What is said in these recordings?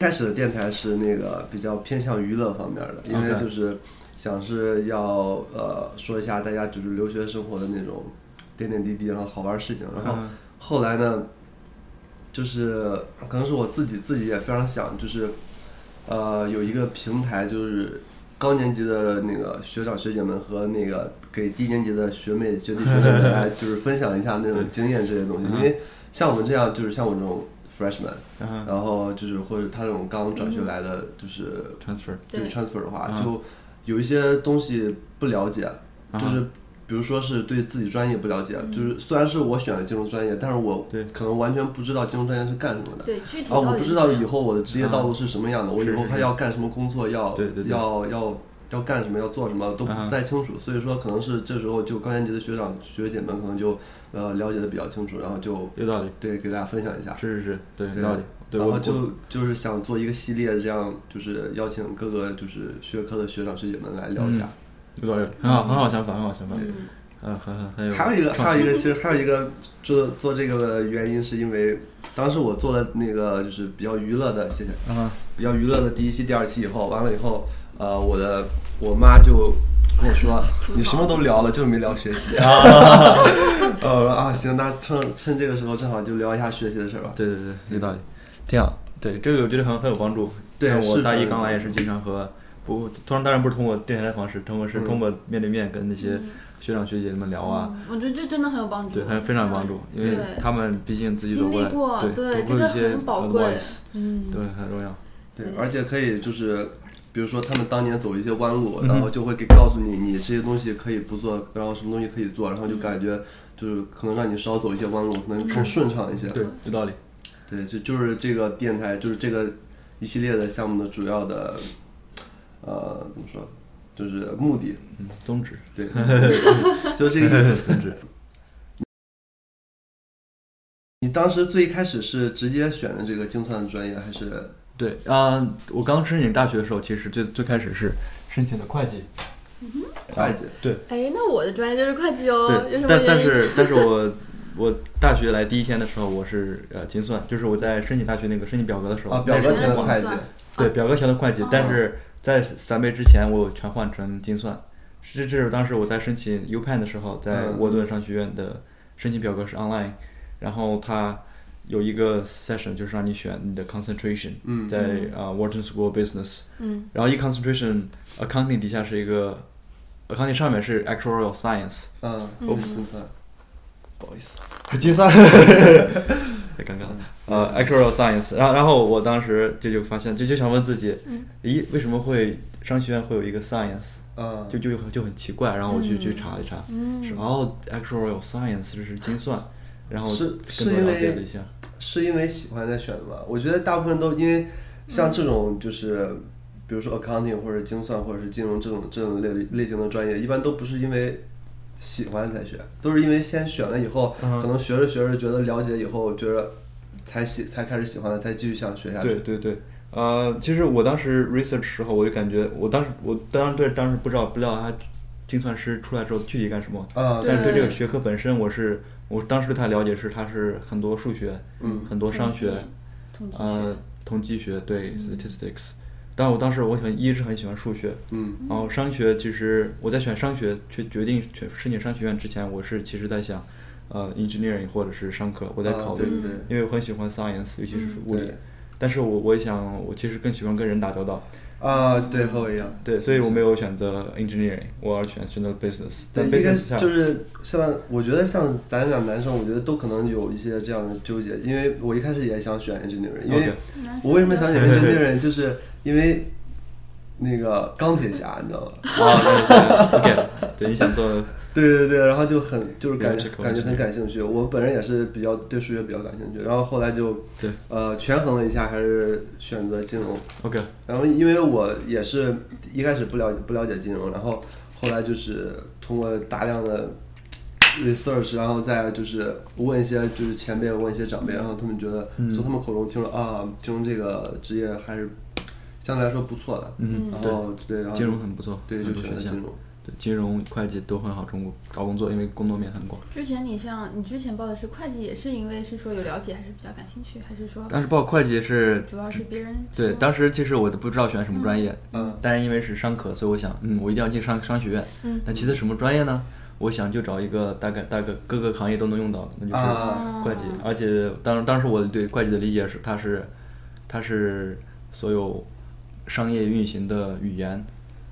开始的电台是那个比较偏向娱乐方面的，因为就是想是要呃说一下大家就是留学生活的那种点点滴滴，然后好玩的事情。然后嗯。后来呢，就是可能是我自己自己也非常想，就是呃有一个平台，就是高年级的那个学长学姐们和那个给低年级的学妹学弟学妹们来 就是分享一下那种经验这些东西，因为像我们这样就是像我这种 freshman。然后就是或者他这种刚转学来的，就是，transfer，对对。transfer 的话，嗯。就有一些东西不了解，嗯就是比如说是对自己专业不了解，就是虽然是我选了金融专业，但是我可能完全不知道金融专业是干什么的。对，具体啊，我不知道以后我的职业道路是什么样的，我以后还要干什么工作，要对对对。要要要干什么，要做什么都不嗯太清楚，所以说可能是这时候就高年级的学长学姐们可能就呃了解的比较清楚，然后就有道理，对给大家分享一下。是是是，对，有道理，对，然后就就是想做一个系列，这样就是邀请各个就是学科的学长学姐们来聊一下。有道理，很好，很好想法，很好想法，嗯。嗯，很很很有。还有一个，还有一个，其实还有一个做做这个的原因，是因为当时我做了那个就是比较娱乐的，谢谢，啊，比较娱乐的第一期、第二期以后，完了以后，呃，我的我妈就跟我说，你什么都聊了，就是没聊学习。呃，我说啊，行，那趁趁这个时候正好就聊一下学习的事儿吧。对对对，有道理，挺好。对，这个我觉得很很有帮助。对像我大一刚来也是经常和不，通常当然不是通过电台的方式，通过是嗯通过面对面跟那些学长学姐们聊啊，嗯我觉得这真的很有帮助，对，很非常有帮助，因为他们毕竟自己走经历过来，对，这个都会有一些很宝贵。advice，，嗯，对，很重要。对对，而且可以就是，比如说他们当年走一些弯路，然后就会给告诉你，你这些东西可以不做，然后什么东西可以做，然后就感觉就是可能让你少走一些弯路，可能更顺畅一些。对，有道理。对，这就是这个电台，就是这个一系列的项目的主要的，呃，怎么说，就是目的。嗯，宗旨。对，就这个意思。宗旨。你当时最一开始是直接选的这个精算专业，还是？对啊、我刚申请大学的时候，其实最最开始是申请的会计。会计？对哎，那我的专业就是会计哦，对但但？是但是我我大学来第一天的时候，我是呃精算，就是我在申请大学那个申请表格的时候，啊，表格填的会计。对表格填的会计哦，但是在三倍之前我全换成精算。这这是当时我在申请 U Penn 的时候，在嗯沃顿商学院的申请表格是 online，然后它有一个 session 就是让你选你的 concentration，嗯在啊、Wharton School of Business，嗯然后一 concentration accounting 底下是一个 accounting 上面是 actuarial science，嗯，嗯我不精算。不好意思，精算，太尴尬了。呃，actuarial science，然后然后我当时就就发现，就就想问自己，嗯咦，为什么会商学院会有一个 science？嗯，就就就很奇怪，然后我去、嗯去查了一查，嗯是哦，actuarial science 这是精算，然后是更多是因为了解了一下，是因为喜欢才选的吗？我觉得大部分都因为像这种就是，比如说 accounting 或者精算或者是金融这种这种类类型的专业，一般都不是因为喜欢才选，都是因为先选了以后，嗯可能学着学着觉得了解以后，觉得才喜才开始喜欢了，才继续想学下去。对对对，呃，其实我当时 research 时候，我就感觉，我当时我当然对当时不知道不知道他精算师出来之后具体干什么，啊，但是对这个学科本身，我是我当时对他了解是他是很多数学，嗯很多商学，统计呃，统计学对 statistics，但我当时我很一直很喜欢数学，嗯然后商学其实我在选商学去决定选申请商学院之前，我是其实在想，呃，engineering 或者是商科，我在啊考虑，对对。对因为我很喜欢 science，尤其是物理，对。但是我我也想，我其实更喜欢跟人打交道，啊，对，和我一样。对，所以我没有选择 engineering，我要选选择 business，对，但应该 business 下就是像我觉得像咱俩男生，我觉得都可能有一些这样的纠结，因为我一开始也想选 engineering，因为我为什么想选 engineering，就是因为那个钢铁侠，你知道吗？啊对对对，OK，对，你想做对对对，然后就很就是感感觉很感兴趣。我本人也是比较对数学比较感兴趣，然后后来就对。呃权衡了一下，还是选择金融。OK，然后因为我也是一开始不了解不了解金融，然后后来就是通过大量的 research，然后再就是问一些就是前辈问一些长辈，然后他们觉得嗯。从他们口中听说啊，金融这个职业还是相对来说不错的，嗯，然后对，然后金融很不错，对就选择金融。对，金融、会计都很好中国找工作，因为工作面很广。之前你像你之前报的是会计，也是因为是说有了解，还是比较感兴趣，还是说当时报会计是主要是别人对，当时其实我都不知道选什么专业，嗯但是因为是商科，所以我想，嗯，我一定要进商商学院。嗯那其次什么专业呢？我想就找一个大概大概各个行业都能用到的，那就是啊会计。而且当当时我对会计的理解是，它是它是所有商业运行的语言，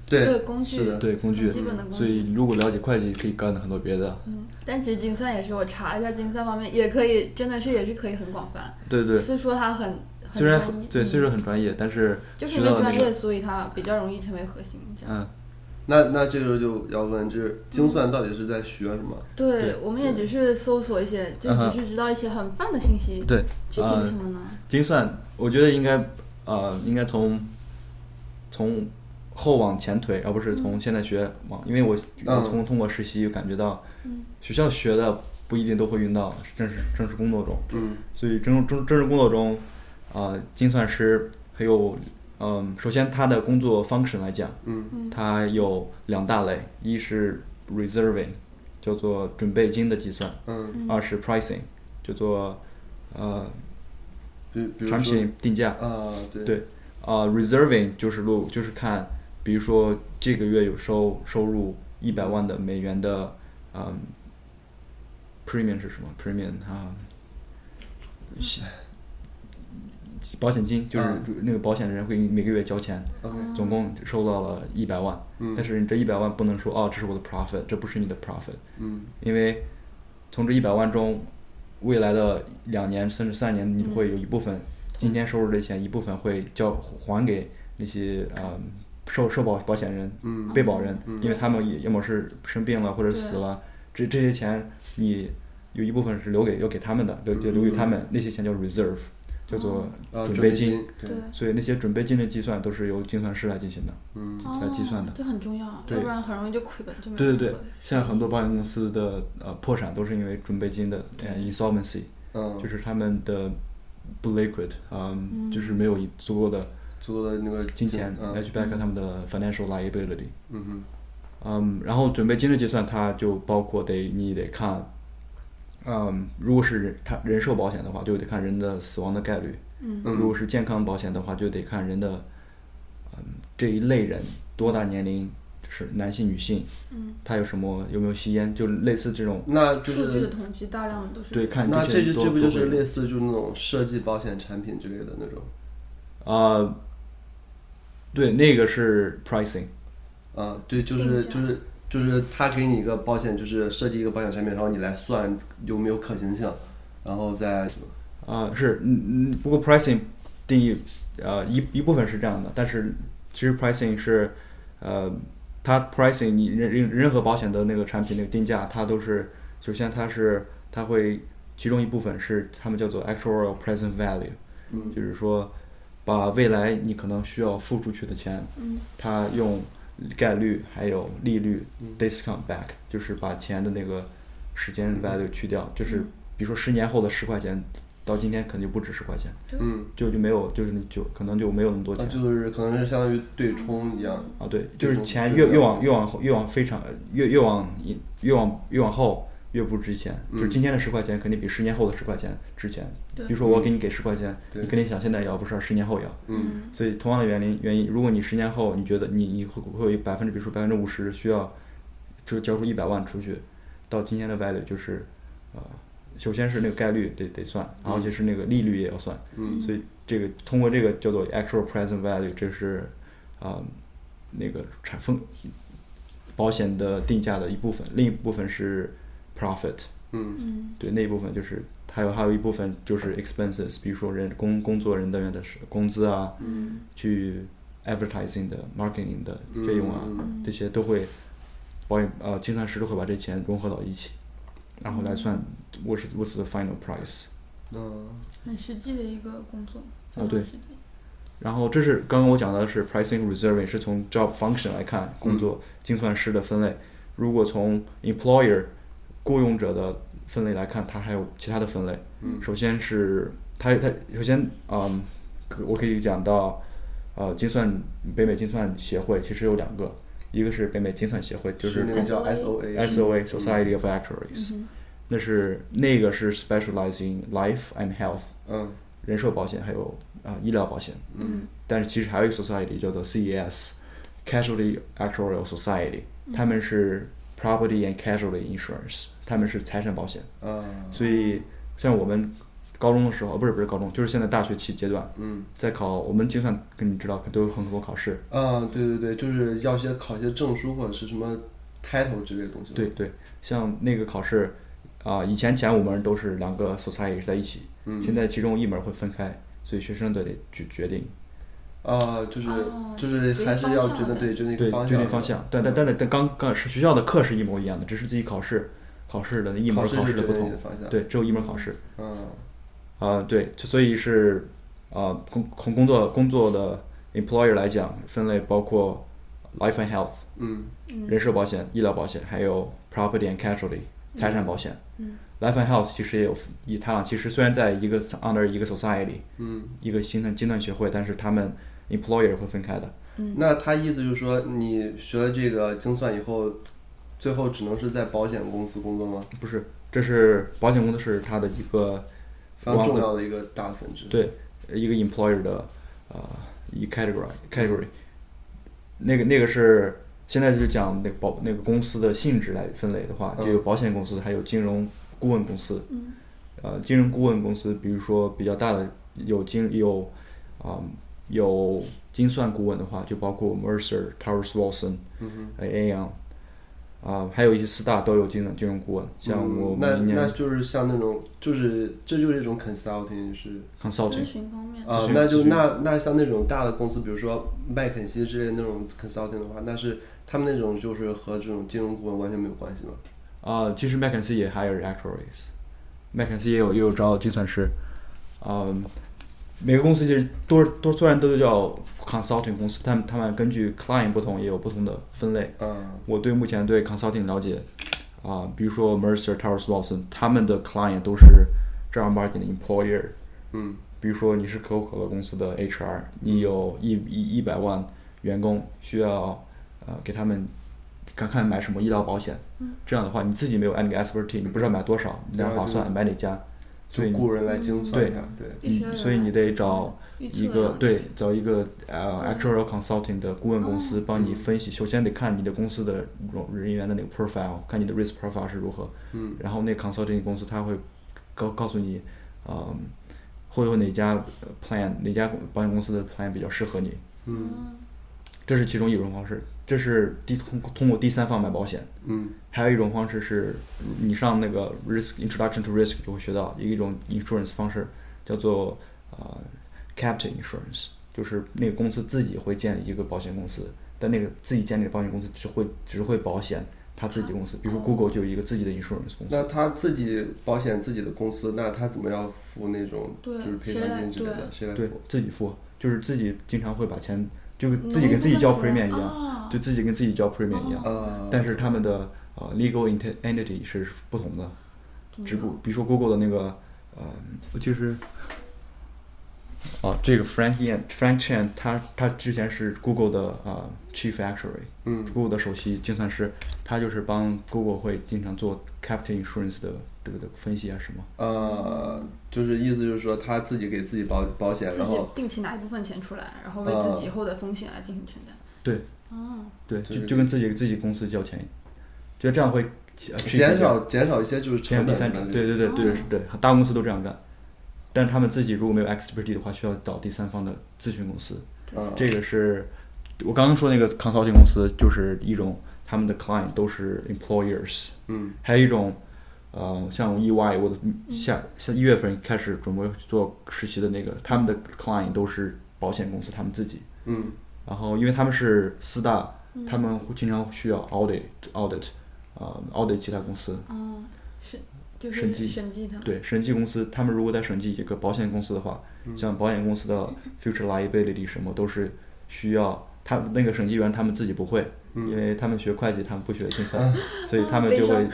对对工具的，对工具基本的工。具所以如果了解会计，可以干很多别的。嗯，但其实精算也是，我查了一下精算方面也可以，真的是也是可以很广泛。对对，所以说它很很虽然专业对虽说嗯很专业，但是就是因为专业，所以它比较容易成为核心。这样。嗯。那那这时候就要问，就是精算到底是在学什么？对对，我们也只是搜索一些，就只是知道一些很泛的信息。对，具体什么呢？精算，我觉得应该呃，应该从从后往前推，而不是从现在学往，因为我从通过实习感觉到，嗯。学校学的不一定都会用到正式正式工作中，嗯。所以正正正式工作中，啊、精算师还有嗯，首先他的工作 function 来讲，嗯。它有两大类，一是 reserving，叫做准备金的计算，嗯，二是 pricing，叫做呃产品定价。啊，对。对，啊、r e s e r v i n g 就是录，就是看，比如说这个月有收收入一百万的美元的，嗯，premium 是什么？premium 啊，是保险金就是嗯那个保险人会每个月交钱总共收到了一百万，嗯。但是你这一百万不能说哦，这是我的 profit，这不是你的 profit，嗯。因为从这一百万中，未来的两年甚至三年，你会有一部分今天收入的钱，一部分会交还给那些呃受受保保险人、嗯。被保人，嗯。因为他们也要么是生病了或者死了，这这些钱你有一部分是留给要给他们的，留就留给他们，那些钱叫 reserve，叫做啊，准备金金。，对。对，所以那些准备金的计算都是由精算师来进行的。嗯。来计算的哦这很重要，对要不然很容易就亏本，就没对对对，现在很多保险公司的呃破产都是因为准备金的呃 insolvency，嗯，就是他们的不 liquid，嗯，就是没有足够的足够的那个金钱嗯。来去 back 他们的 financial liability。嗯哼。嗯，然后准备金的计算，它就包括得你得看，嗯，如果是人他人寿保险的话，就得看人的死亡的概率；嗯。嗯。如果是健康保险的话，就得看人的，嗯，这一类人多大年龄，是男性、女性，嗯，他有什么有没有吸烟，就类似这种，那就数据的统计大量的都是对，看那这就这不就是类似就是那种设计保险产品之类的那种。啊、对，那个是 pricing，啊？对，就是就是就是他给你一个保险，就是设计一个保险产品，然后你来算有没有可行性，然后再啊、是，嗯嗯，不过 pricing 定义，呃，一一部分是这样的，但是其实 pricing 是，呃，它 pricing 你任任任何保险的那个产品那个定价，它都是，首先它是它会其中一部分是他们叫做 actual present value，嗯就是说把未来你可能需要付出去的钱，嗯它用概率还有利率 discount back，就是把钱的那个时间 value 去掉，就是比如说十年后的十块钱，到今天肯定不止十块钱，嗯，就就没有，就是你就可能就没有那么多啊钱。就是可能是相当于对冲一样。啊，对，就是钱越越往越往后越往非常越越往越往越往后越不值钱，就是嗯。今天的十块钱肯定比十年后的十块钱值钱。比如说我给你给十块钱，你肯定想现在要，不是十年后要。嗯。所以同样的原因原因，如果你十年后你觉得你你会会有百分之，比如说百分之五十需要，就交出一百万出去，到今天的 value 就是，呃，首先是那个概率得得算，然后就是那个利率也要算，嗯。所以这个通过这个叫做 actual present value，这是啊、那个产风保险的定价的一部分，另一部分是 profit，嗯。嗯。对那一部分就是还有还有一部分就是 expenses，比如说人工工作人员的工资啊，嗯。去 advertising 的 marketing 的费用啊，嗯。这些都会保险呃精算师都会把这钱融合到一起，然后来算 what is what's the final price。嗯。很实际的一个工作，非啊对。然后这是刚刚我讲的是 pricing reserving，是从 job function 来看工作精算师的分类。如果从 employer 雇佣者的分类来看，它还有其他的分类。嗯首先是它它首先嗯，可我可以讲到呃精算北美精算协会其实有两个，一个是北美精算协会，就是那个叫 SOA SOA。SOA Society of Actuaries，、嗯那是那个是 specializing life and health 嗯人寿保险还有啊、医疗保险，嗯但是其实还有一个 society 叫做 CES Casualty Actuarial Society，他们是 property and casualty insurance，他们是财产保险，啊所以像我们高中的时候，不是不是高中，就是现在大学期阶段，嗯。在考我们精算，跟你知道都有很多考试，啊，对对对，就是要些考一些证书或者是什么 title 之类的东西。对，对，像那个考试啊、以前前五门都是两个 society 在一起，嗯。现在其中一门会分开，所以学生都得决决定，啊，就是哦就是还是要觉得对，就那对个，方决向。定方向。但但但但刚刚是学校的课是一模一样的，只是自己考试考试的一门考试的不同。对，只有一门考试。嗯。啊、对，所以是啊，工从工作工作的 employer 来讲，分类包括 life and health 嗯。人寿保险、医疗保险，还有 property and casualty 财产保险。嗯。life and health 其实也有以它俩其实虽然在一个 under 一个 society 嗯，一个精算精算学会，但是他们 employer 会分开的。那他意思就是说，你学了这个精算以后，最后只能是在保险公司工作吗？不是，这是保险公司是它的一个非常重要的一个大的分支。，对一个 employer 的呃一 category category，那个那个是现在就讲那个保那个公司的性质来分类的话，就有保险公司，还有金融顾问公司。嗯呃，金融顾问公司，比如说比较大的有金有啊、有精算顾问的话，就包括 Mercer、Towers Watson、嗯哼。呃 Aon 啊，还有一些四大都有金融金融顾问，像我嗯、那那就是像那种，就是这就是一种 consulting 是 consulting 询方面咨，询啊那就那那像那种大的公司，比如说麦肯锡之类的那种 consulting 的话，那是他们那种就是和这种金融顾问完全没有关系吗？啊，其实麦肯锡也 hire actuaries，麦肯锡也有也有招计算师，嗯，每个公司其实都都虽然都叫 consulting 公司，但他们根据 client 不同也有不同的分类。嗯我对目前对 consulting 了解，啊、比如说 Mercer、Towers Watson，他们的 client 都是正儿八经的 employer。嗯比如说你是可口可乐公司的 HR，你有一一一百万员工，需要呃给他们看看买什么医疗保险。这样的话，你自己没有 any expertise，你不知道买多少，哪样划算，买哪家。雇人来精算一下，对，所以你得找一个啊对找一个呃 actuarial consulting 的顾问公司帮你分析。首先得看你的公司的人人员的那个 profile，看你的 risk profile 是如何。嗯然后那个 consulting 公司他会告告诉你，嗯，会有哪家呃 plan 哪家保险公司的 plan 比较适合你。嗯这是其中一种方式，这是第通通过第三方买保险。嗯还有一种方式是，你上那个 risk introduction to risk 就会学到一种 insurance 方式，叫做呃 captive insurance，就是那个公司自己会建立一个保险公司，但那个自己建立的保险公司只会只会保险他自己公司，比如说 Google 就有一个自己的 insurance 公司，那他自己保险自己的公司，那他怎么要付那种就是赔偿金之类的？谁来付？自己付，就是自己经常会把钱就自己跟自己交 premium 一样，哦就自己跟自己交 premium 一样，啊，但是他们的呃 legal enti- entity 是不同的。只不比如说 Google 的那个呃，就是啊，这个 Frank Yan Frank Chen，他他之前是 Google 的啊、Chief Actuary，嗯 Google 的首席精算师，他就是帮 Google 会经常做 Captain Insurance 的这个的分析啊什么。呃，就是意思就是说他自己给自己保保险，自己然后定期拿一部分钱出来，然后为啊自己以后的风险来进行承担。对哦，对，就就跟自己自己公司交钱，觉得这样会呃减少减少一些就是减少第三者，对对对对哦对，大公司都这样干。但是他们自己如果没有 expertise 的话，需要找第三方的咨询公司。啊这个是我刚刚说那个 consulting 公司，就是一种他们的 client 都是 employers，嗯还有一种呃像 EY，我的下下一月份开始准备做实习的那个，他们的 client 都是保险公司他们自己，嗯。然后因为他们是四大，他们会经常需要 audit audit，呃 audit 其他公司，哦，是就是审计。审计他们。对，审计公司，他们如果在审计一个保险公司的话，像保险公司的 future liability 什么都是需要他那个审计员他们自己不会，嗯。因为他们学会计，他们不学精算，所以他们就会，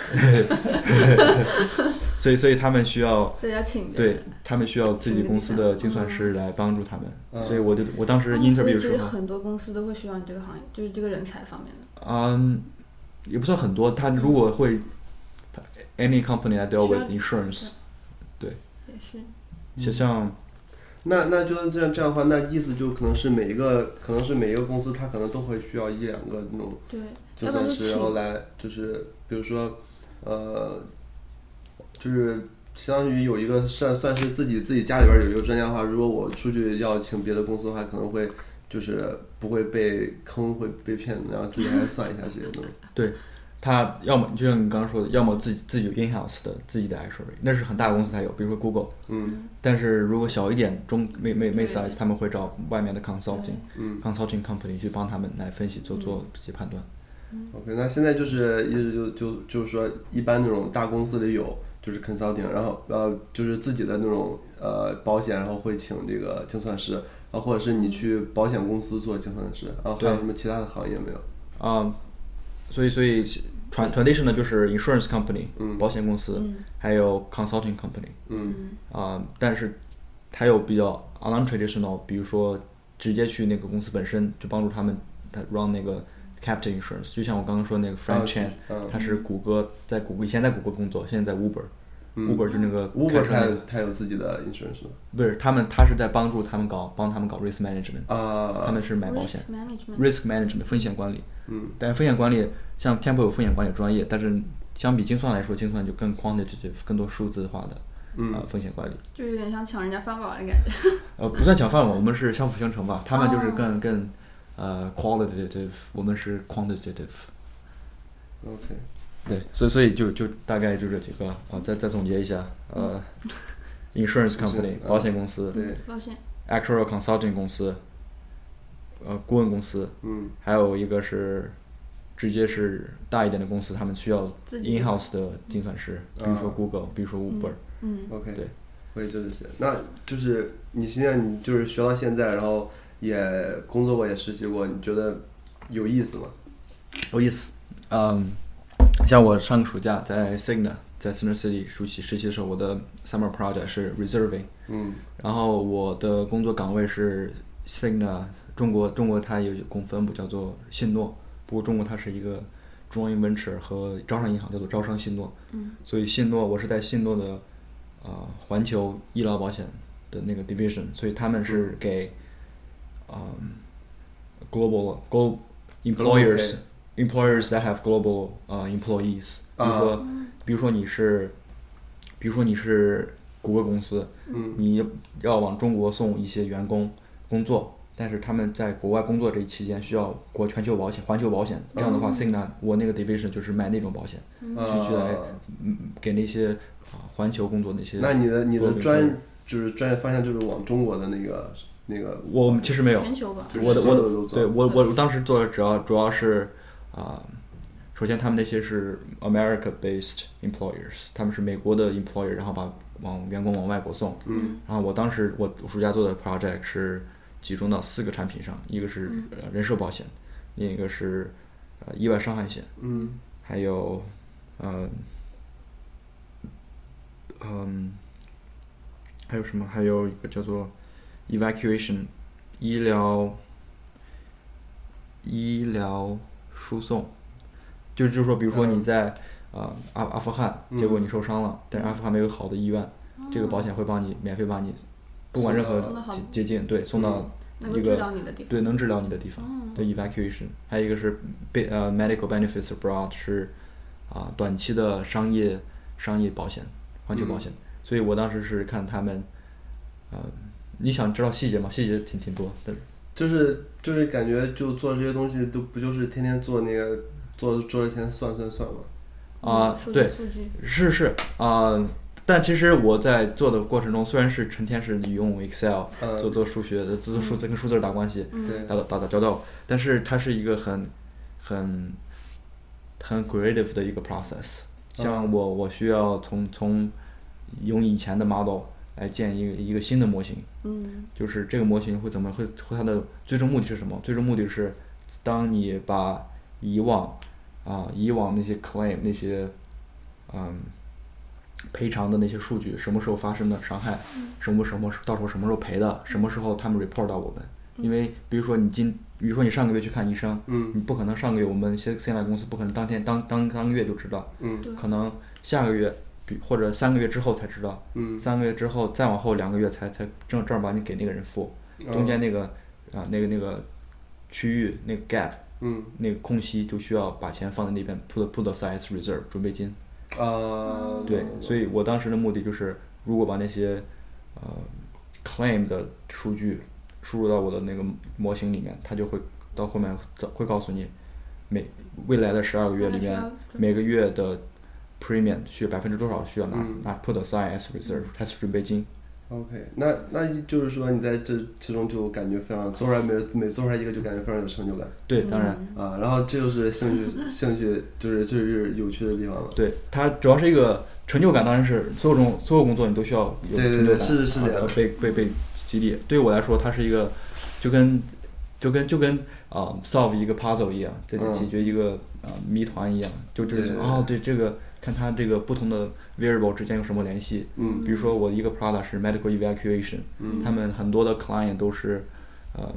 所以所以他们需要 对，要请对他们需要自己公司的精算师来帮助他们，嗯。所以我就我当时 interview 的其实时候，很多公司都会需要你这个行业，就是这个人才方面的。嗯，也不算很多，他如果会他，any company that deal with insurance，对。也是，就像那那就这样这样的话，那意思就可能是每一个可能是每一个公司，它可能都会需要一两个那种就算师，然后。来就是比如说呃，就是相当于有一个算算是自己自己家里边有一个专家的话，如果我出去要请别的公司的话，可能会就是不会被坑，会被骗，然后自己还算一下这些东西。他要么就像你刚刚说的，要么自己自己有 in house 的自己的 actuary，那是很大的公司才有，比如说 Google。嗯。但是如果小一点，中没没没对。size，他们会找外面的 consulting 嗯。consulting company 去帮他们来分析做做这些判断。，OK，那现在就是意思就就就是说，一般那种大公司里有就是 consulting，然后呃就是自己的那种呃保险，然后会请这个精算师，然后或者是你去保险公司做精算师，啊还有什么其他的行业没有？啊、所以所以传 traditional 就是 insurance company，、嗯保险公司，嗯还有 consulting company 嗯啊、但是还有比较 non-traditional，比如说直接去那个公司本身就帮助他们他 run 那个 captive insurance，就像我刚刚说那个 Frank 啊 Chan，、啊他是谷歌在谷歌以前在谷歌工作，现在在嗯 Uber 就那个 Uber 开车那个它有它有自己的 insurance 吗？不是他们他是在帮助他们搞帮他们搞 risk management，、啊，他们是买保险 Risk management，风险管理。嗯但是风险管理，像 Temple 有风险管理专业，但是相比精算来说，精算就更 quantitative，更多数字化的嗯呃风险管理。就有点像抢人家饭碗的感觉。呃，不算抢饭碗，我们是相辅相成吧。他们就是哦更更呃 qualitative，我们是 quantitative。，OK，对，所以所以就就大概就这几个啊、再再总结一下，呃，insurance company 嗯保险公司对，保险，，actuarial consulting 公司，呃，顾问公司，嗯还有一个是直接是大一点的公司，他们需要 in house 的精算师，比如说啊 Google，比如说 Uber。嗯，，OK，对，会就这些。那就是你现在你就是学到现在，然后也工作过，也实习过，你觉得有意思吗？有意思。嗯，像我上个暑假在 Signa，在 Center City 暑期实习的时候，我的 summer project 是 reserving，嗯。然后我的工作岗位是 Signa 中国中国它有公分部叫做信诺，不过中国它是一个中央 venture 和招商银行叫做招商信诺，嗯，所以信诺我是在信诺的呃环球医疗保险的那个 division，所以他们是给嗯 global global employers employers that have global 呃 employees，比如说、啊。比如说你是比如说你是谷歌公司，嗯。你要往中国送一些员工工作，但是他们在国外工作这一期间需要国全球保险、环球保险，这样的话、嗯。C i g n a 我那个 division 就是卖那种保险，啊去去来嗯给那些啊环球工作那些。那你的你的专就是专业方向就是往中国的那个那个，我们其实没有，全球吧。我的我的对我我我当时做的主要主要是啊、首先他们那些是 America based employers，他们是美国的 employer，然后把往员工往外国送。嗯然后我当时我暑假做的 project 是集中到四个产品上，一个是呃人寿保险，另一个是呃意外伤害险，嗯还有呃嗯还有什么？还有一个叫做 evacuation 医疗医疗输送，就是就是说，比如说你在呃阿阿富汗，结果你受伤了，但是阿富汗没有好的医院，这个保险会帮你免费帮你，不管任何送到好捷捷径，对，送到一个。对能治疗你的地方，嗯对 evacuation，还有一个是 be 呃 medical benefits abroad 是啊、短期的商业商业保险，环球保险，所以我当时是看他们，呃，你想知道细节吗？细节挺挺多，但是就是就是感觉就做这些东西都不就是天天做那个做做之前算算算吗？啊、嗯对，是是啊、但其实我在做的过程中，虽然是成天是用 Excel 嗯做做数学的，做做数字跟数字打关系，打打打打交道，但是它是一个很很很 creative 的一个 process。像嗯我我需要从从用以前的 model 来建一个一个新的模型，嗯。就是这个模型会怎么会会它的最终目的是什么？最终目的是当你把以往啊、以往那些 claim 那些嗯赔偿的那些数据，什么时候发生的伤害，什么什么到时候什么时候赔的，什么时候他们 report 到我们。因为比如说你今，比如说你上个月去看医生，嗯。你不可能上个月我们现现在公司不可能当天当当当月就知道，嗯。可能下个月，比或者三个月之后才知道，嗯。三个月之后再往后两个月才才正正儿八经给那个人付，中间那个啊那个那个区域那个 gap 嗯。那个空隙就需要把钱放在那边 put put aside as reserve 准备金。啊，对，所以我当时的目的就是，如果把那些呃 claim 的数据输入到我的那个模型里面，它就会到后面会告诉你每未来的十二个月里面每个月的 premium 需要百分之多少需要拿、嗯拿 put aside as reserve as 准备金。OK，那那就是说你在这其中就感觉非常做出来每每做出来一个就感觉非常有成就感对，当然。嗯啊，然后这就是兴趣兴趣就是这就是有趣的地方了。对它主要是一个成就感，当然是所有种所有工作你都需要有对对对成就感，是是这样啊被被被激励。对我来说，它是一个就跟就跟就跟啊、solve 一个 puzzle 一样，解决一个啊、谜团一样，就这个哦，对这个看它这个不同的 variable 之间有什么联系。嗯。比如说我的一个 product 是 medical evacuation，、嗯。他们很多的 client 都是呃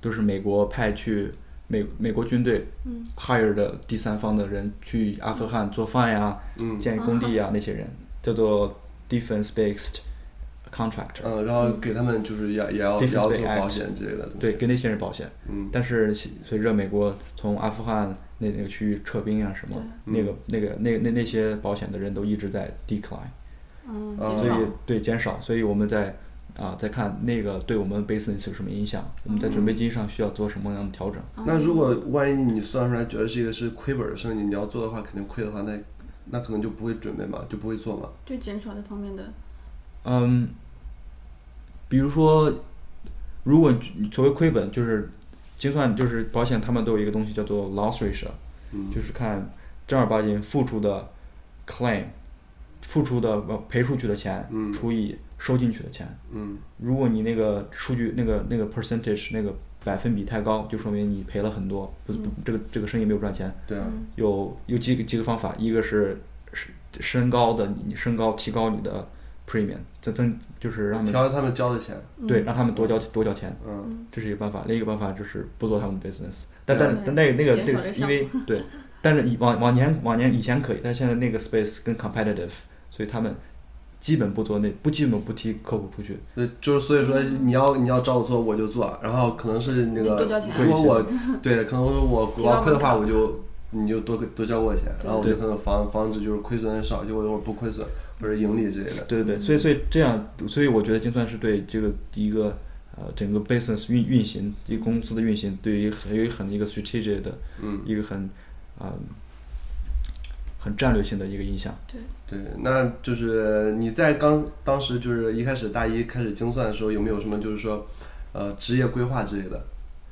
都是美国派去美美国军队嗯。hire 的第三方的人去阿富汗做饭呀、嗯。建工地呀、那些人叫做 defense based contractor，、嗯，然后给他们就是也也要也 Defense 要做保险之类的。对，给那些人保险。嗯。但是随随着美国从阿富汗那那个区域撤兵啊什么，那个那个那那那些保险的人都一直在 decline，、嗯，啊所以对减少，所以我们在啊再看那个对我们 business 有什么影响，我们在准备金上需要做什么样的调整。那如果万一你算出来觉得是一个是亏本的生意，你要做的话，肯定亏的话，那那可能就不会准备嘛，就不会做嘛。对减少这方面的，嗯，比如说，如果你所谓亏本，就是精算，就是保险，他们都有一个东西叫做 loss ratio，、嗯。就是看正儿八经付出的 claim，付出的呃赔出去的钱、嗯。除以收进去的钱。嗯。如果你那个数据那个那个 percentage 那个百分比太高，就说明你赔了很多，不不这个这个生意没有赚钱。对啊，嗯。有有几个几个方法，一个是身身高的，你身高提高你的 premium，增增就是让他们调他们交的钱。对，让他们多交多交钱，嗯这是一个办法。另一个办法就是不做他们的 business。但但但那个那个减那个，少这项因为对，但是以往往年往年以前可以，但现在那个 space 更 competitive，所以他们基本不做那不基本不踢客户出去。对，就是所以说你要你要找我做我就做，然后可能是那个如果我对，可能说我我要亏的话，我就你就多多交我钱，然后我就对可能防防止就是亏损少，结果我不亏损或者盈利之类的。对对对，所以所以这样，所以我觉得精算是对这个一个呃整个 business 运运行，一个公司的运行，对于很有很一个 strategic 的嗯，一个很啊、很战略性的一个影响。对，对，那就是你在刚当时就是一开始大一开始精算的时候，有没有什么就是说呃职业规划之类的？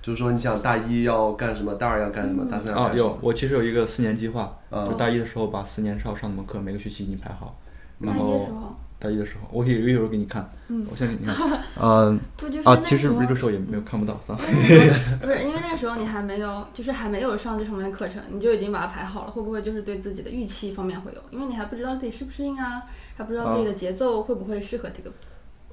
就是说你想大一要干什么，大二要干什么，大三要啊，干什么？有，我其实有一个四年计划，啊就大一的时候把四年要上的课每个学期已经排好，然大一的时后候，大一的时候，我可以一会儿给你看，嗯我先给你看，嗯啊，其实那个时候也没有看不到，算了。不是因为那个时候你还没有，就是还没有上这方面的课程，你就已经把它排好了，会不会就是对自己的预期方面会有？因为你还不知道自己适不适应啊，还不知道自己的节奏会不会适合这个。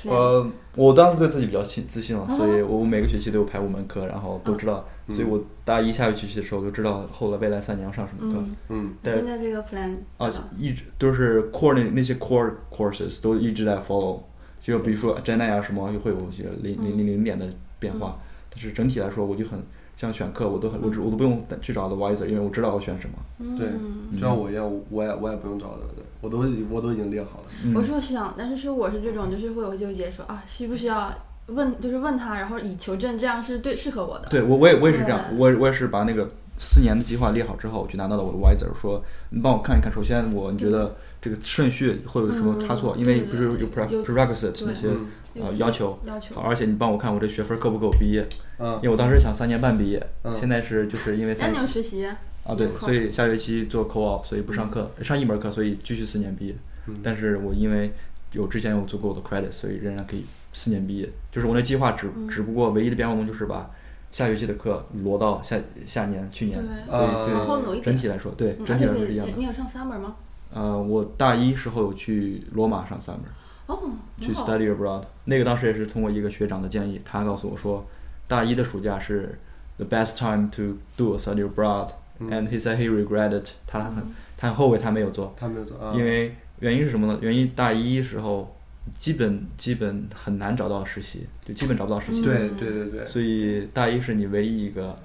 呃，我当时对自己比较信自信了，哦所以我每个学期都有排五门课，然后都知道，所以我大一下学期的时候都知道后来未来三年要上什么课。嗯，嗯。现在这个 plan 啊，一直都是 core 那那些 core courses 都一直在 follow，就比如说 Gen A 啊什么会有些零零零零点的变化，但是整体来说我就很像选课我都很我只我都不用去找 advisor，因为我知道我选什么。对，嗯就像我一样，我也我也不用找的，对我都我都已经列好了。嗯我是想，但是是我是这种，就是会有纠结说啊，需不需要问，就是问他，然后以求证，这样是对适合我的。对我我也我也是这样，我我也是把那个四年的计划列好之后，我就拿到了我的 advisor 说，你帮我看一看，首先我你觉得这个顺序会有什么差错？嗯因为不是有对 pre 有 prerequisites 那些嗯呃要求，要求好而且你帮我看我这学分够不够毕业？嗯因为我当时想三年半毕业，嗯现在是就是因为那三你有实习啊对有，课所以下学期做 co-op，所以不上课，上一门课，所以继续四年毕业。但是我因为有之前有足够的 credit，所以仍然可以四年毕业。就是我那计划只只不过唯一的变化动就是把下学期的课挪到下下年去年，对所以啊所以往后挪一点整体来说，对嗯，整体来说是一样的你。你有上 summer 吗？呃，我大一时候有去罗马上 summer，哦，去很好 study abroad。那个当时也是通过一个学长的建议，他告诉我说，大一的暑假是 the best time to do a study abroad、and he said he regretted，他很他很后悔他没有做，他没有做啊，因为原因是什么呢？原因大一时候基本基本很难找到实习，就基本找不到实习。对对对对，所以大一是你唯一一个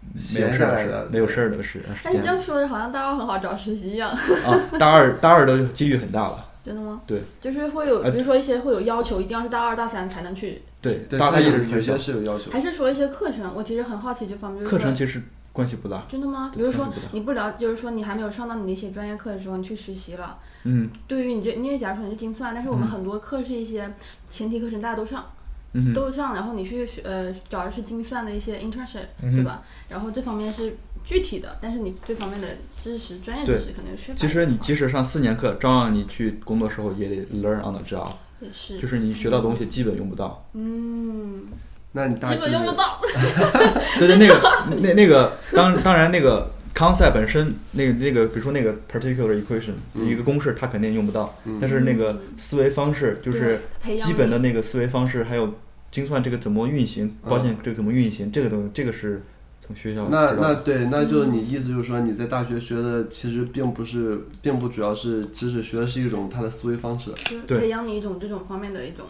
没有闲事儿的没有事儿的时时哎，你这样说着好像大二很好找实习一样，啊。大二大二的几率很大了，真的吗？对就是会有，呃比如说一些会有要求，一定要是大二大三才能去，对，对大大一的学校些是有要求，还是说一些课程？我其实很好奇这方面。课程其实关系不大。真的吗？比如说你不了，就是说你还没有上到你那些专业课的时候，你去实习了。嗯对于你这，因为假如说你是精算，但是我们很多课是一些前提课程，大家都上，嗯哼都上，然后你去学呃找的是精算的一些 internship，、嗯对吧？然后这方面是具体的，但是你这方面的知识、专业知识可能缺乏。其实你即使上四年课，照样你去工作时候也得 learn on the job，也是，就是你学到东西基本用不到。嗯，那你大基本用不到。对对，那个那那个当当然那个 concept 本身那个那个，比如说那个 particular equation、一个公式，它肯定用不到，但是那个思维方式就是基本的那个思维方式，还有精算这个怎么运行，保险这个怎么运行，这个东西这个是从学校那那对，那就你意思就是说你在大学学的其实并不是，并不主要是知识，学的是一种他的思维方式，对。培养你一种这种方面的一种，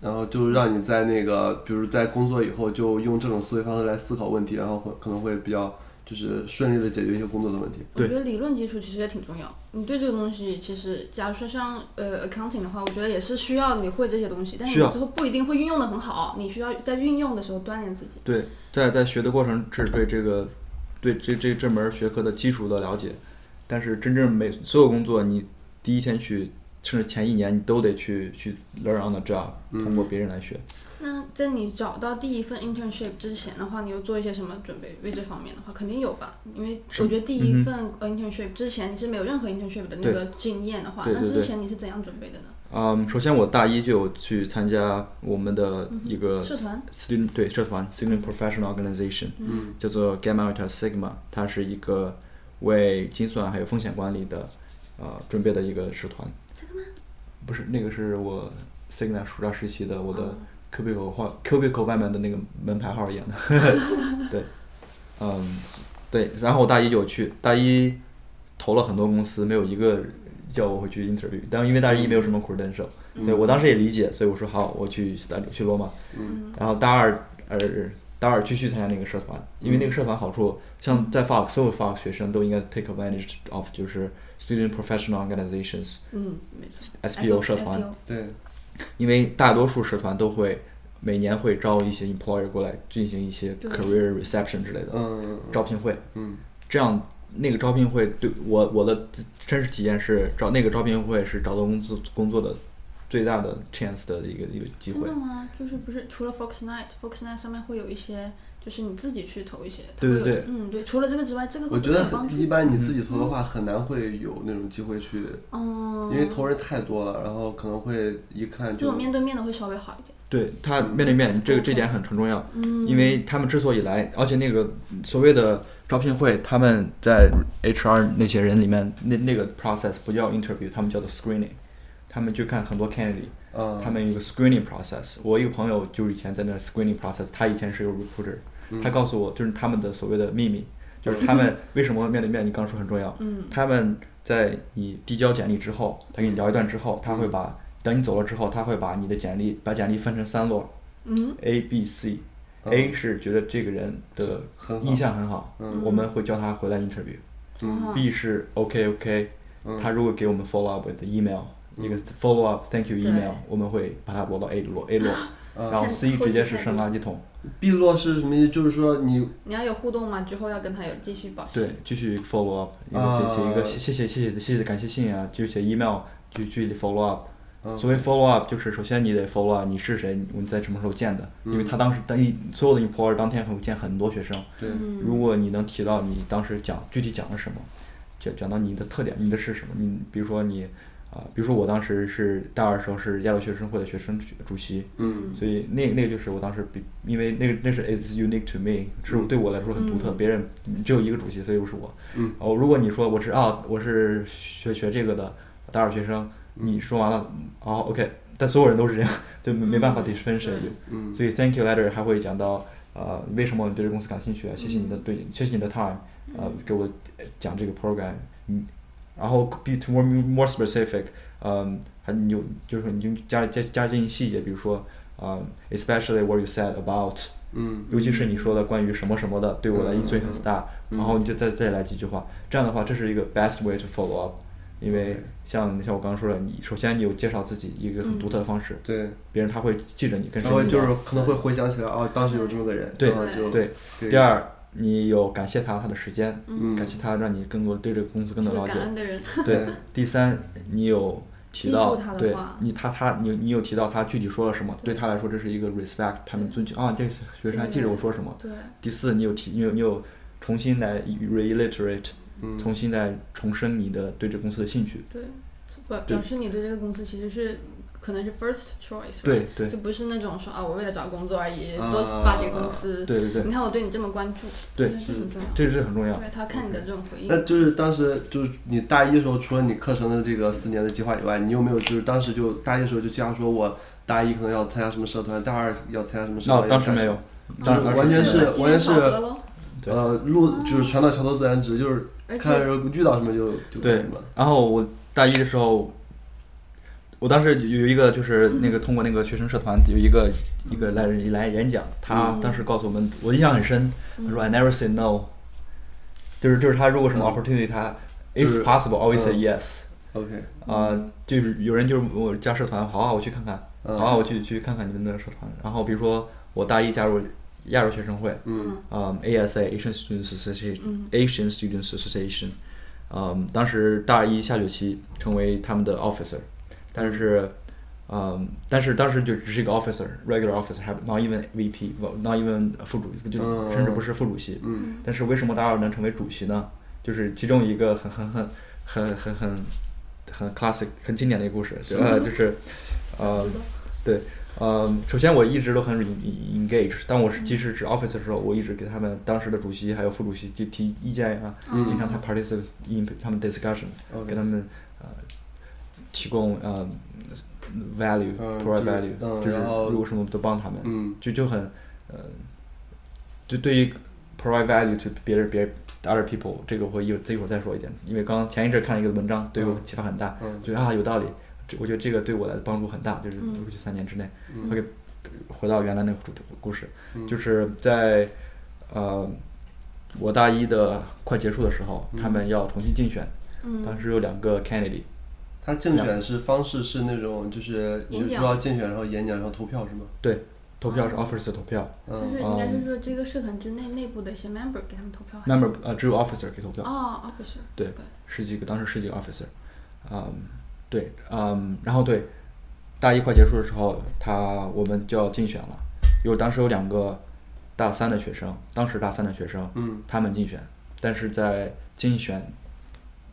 然后就是让你在那个，比如在工作以后就用这种思维方式来思考问题，然后会可能会比较就是顺利的解决一些工作的问题。我觉得理论基础其实也挺重要。你对这个东西，其实假如说像呃 accounting 的话，我觉得也是需要你会这些东西，但是需要你之后不一定会运用的很好，你需要在运用的时候锻炼自己。对，在在学的过程是对这个对这这这门学科的基础的了解，但是真正每所有工作，你第一天去，甚至前一年，你都得去去 learn on the job，通过别人来学。那在你找到第一份 internship 之前的话，你有做一些什么准备？为这方面的话，肯定有吧？因为我觉得第一份呃 internship 之前你是没有任何 internship 的那个经验的话，那之前你是怎样准备的呢？嗯，首先我大一就有去参加我们的一个社团 student 对社团 student professional organization，嗯叫做 Gamma Delta Sigma，它是一个为精算还有风险管理的呃准备的一个社团。不是，那个是我 Signa 暑假实习的，我的哦 cubicle 画 cubicle 外面的那个门牌号演的。对，嗯，对，然后我大一就有去，大一投了很多公司，没有一个叫我回去 interview，但因为大一没有什么 credential，、所以我当时也理解，所以我说好，我去 study 去罗马。嗯。然后大二呃大二继续参加那个社团，因为那个社团好处，像在 Fox 所有 Fox 学生都应该 take advantage of 就是 student professional organizations 嗯，没错。SPO 社团。对，因为大多数社团都会每年会招一些 employer 过来进行一些 career reception 之类的嗯招聘会，嗯。这样那个招聘会对我我的真实体验是招那个招聘会是找到工作工作的最大的 chance 的一个一个机会。真的。吗？就是不是除了 Fox Night，Fox Night 上面会有一些，就是你自己去投一些。对对对嗯，对。除了这个之外，这个我觉得一般，你自己投的话很难会有那种机会去，嗯，因为投人太多了，然后可能会一看就这种面对面的会稍微好一点。对他面对面，这个这点很很重要，嗯因为他们之所以来，而且那个所谓的招聘会，他们在 HR 那些人里面，那那个 process 不叫 interview，他们叫做 screening，他们去看很多 candidate，嗯，他们有个 screening process。我一个朋友就以前在那 screening process，他以前是个 recruiter，他告诉我就是他们的所谓的秘密，就是他们 为什么面对面，你刚刚说很重要，嗯。他们在你递交简历之后，他跟你聊一段之后，他会把等你走了之后，他会把你的简历把简历分成三摞。嗯，A、B、C。A 是觉得这个人的印象很好，嗯。我们会叫他回来 interview。嗯。B 是 OK OK，嗯。他如果给我们 follow up with email，一个 follow up thank you email，我们会把它落到 A 摞 A 摞，然后 C 直接是期态度升垃圾桶，必落是什么意思？就是说你你要有互动嘛，之后要跟他有继续保持。对，继续 follow up，一个啊写写一个谢谢谢谢的谢谢的感谢信啊，就写 email 就去 follow up。嗯所谓 follow up 就是首先你得 follow up 你是谁，我们在什么时候见的，因为他当时等于所有的 employer 当天会见很多学生，对嗯如果你能提到你当时讲具体讲了什么，讲讲到你的特点，你的是什么？你比如说你啊、比如说我当时是大二时候是亚洲学生会的学生主席，嗯所以那那个就是我当时比，因为那个那是 it's unique to me，是对我来说很独特，别人只有一个主席，所以不是我。嗯哦，如果你说我是啊，我是学学这个的大二学生，你说完了，哦，OK，但所有人都是这样，就没没办法 differentiate。嗯所以 thank you letter 还会讲到，呃，为什么你对这个公司感兴趣啊？谢谢你的对，谢谢你的 time，呃，给我讲这个 program，嗯，然后 be to more more specific，嗯，还你就就是你就加加加进细节，比如说，呃，especially what you said about，嗯尤其是你说的关于什么什么的，对我的影响很大，嗯然后你就再再来几句话，这样的话，这是一个 best way to follow up，因为像像我刚刚说的，你首先你有介绍自己一个很独特的方式，对，别人他会记着你，跟他会就是可能会回想起来哦，当时有这么个人，对对。对第二，你有感谢他他的时间，嗯感谢他让你更多对这个公司更是多了解。感恩的人。对，第三，你有提到对你他他你你有提到他具体说了什么，对他来说这是一个 respect，他们尊敬啊，这个学生还记着我说什么。对，第四，你有提你有你有重新来 reiterate，嗯重新再重申你的对这个公司的兴趣。对，表表示你对这个公司其实是可能是 first choice，对对就不是那种说啊，我为了找工作而已，啊多发这个公司。对对对你看我对你这么关注，对这很重要。这是很重要。对他看你的这种回应那，就是当时就是你大一的时候，除了你课程的这个四年的计划以外，你有没有就是当时就大一的时候就计划说我大一可能要参加什么社团，大二要参加什么社团？那当时没有，当就是完全是完全是呃路就是船到桥头自然直，就是看遇到什么就就对什么。，然后我大一的时候，我当时有一个就是那个通过那个学生社团有一个一个来人来演讲，他嗯。当时告诉我们，我印象很深，他说 I never say no，就是就是他如果什么 opportunity，他 if possible always say 嗯。yes，OK，啊，就是有人就是我加社团，好啊，我去看看，嗯好啊，我去去看看你们的社团，然后比如说我大一加入亚洲学生会，嗯。啊，ASA Asian Students Association、嗯。Asian Students Association，嗯，当时大一下学期成为他们的 officer，但是，嗯，但是当时就只是一个 officer，regular officer，还 not even VP，not even 副主席，就嗯甚至不是副主席。嗯但是为什么达尔能成为主席呢？就是其中一个很很很很很很很 classic 很经典的一个故事，就呃 就是，呃对，呃，首先我一直都很 en- engage，当我是即使是 office 的时候，我一直给他们当时的主席还有副主席就提意见呀、嗯。经常他 participate in 他们 discussion，、给他们呃提供呃 value、嗯 provide value，、就是如果什么都帮他们，嗯。就就很呃，就对于 provide value to 别人别人 other people 这个我会一会这一会儿再说一点，因为刚刚前一阵看一个文章对我嗯。启发很大，嗯。觉得啊有道理，这我觉得这个对我来帮助很大，就是嗯。过去三年之内，嗯。会给回到原来那个主题故事，嗯。就是在呃我大一的快结束的时候，他们要重新竞选，嗯。当时有两个 candidate，他竞选是方式是那种就是你说要竞选，然后演讲，然后投票是吗？对，投票是哦 officer 投票就是嗯。应该是说这个社团之内内部的一些 member 给他们投票。，member 呃只有 officer 可以投票，哦，officer。对十几个，当时十几个 officer，嗯，对，嗯，然后对，大一快结束的时候，他我们就要竞选了，因为当时有两个大三的学生，当时大三的学生，嗯。他们竞选，但是在竞选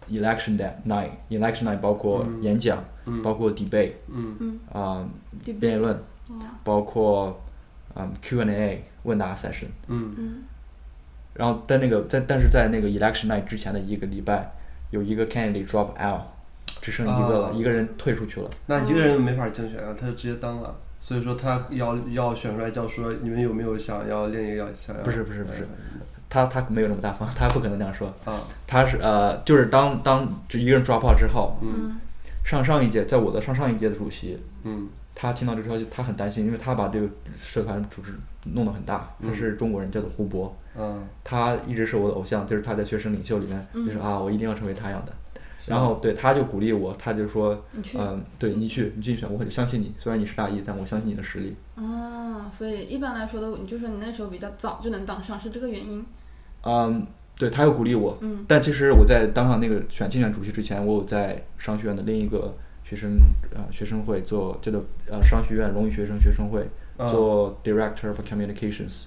election day night，election night 包括嗯。演讲，嗯。包括 debate，嗯。嗯。啊、辩论，哦包括嗯 Q&A 问答 session，嗯。嗯。然后在那个在但是在那个 election night 之前的一个礼拜，有一个 candidate drop out，只剩一个了，啊。一个人退出去了。那一个人没法竞选啊，他就直接当了。所以说他要要选出来，叫说你们有没有想要另一个要想要？不是不是不是他他没有那么大方，他不可能那样说。啊，他是呃，就是当当就一个人 drop out 之后，嗯上上一届在我的上上一届的主席，嗯他听到这个消息，他很担心，因为他把这个社团组织弄得很大。他嗯是中国人，叫做胡博，嗯他一直是我的偶像，就是他在学生领袖里面，嗯就是啊，我一定要成为他样的。然后对，他就鼓励我，他就说嗯，对你去，你竞选，我很相信你。虽然你是大一，但我相信你的实力。哦，所以一般来说的，你就说你那时候比较早就能当上，是这个原因。嗯，对他又鼓励我，嗯。但其实我在当上那个选竞选主席之前，我有在商学院的另一个学生呃学生会做这个呃商学院荣誉学生学生会啊做 director of communications，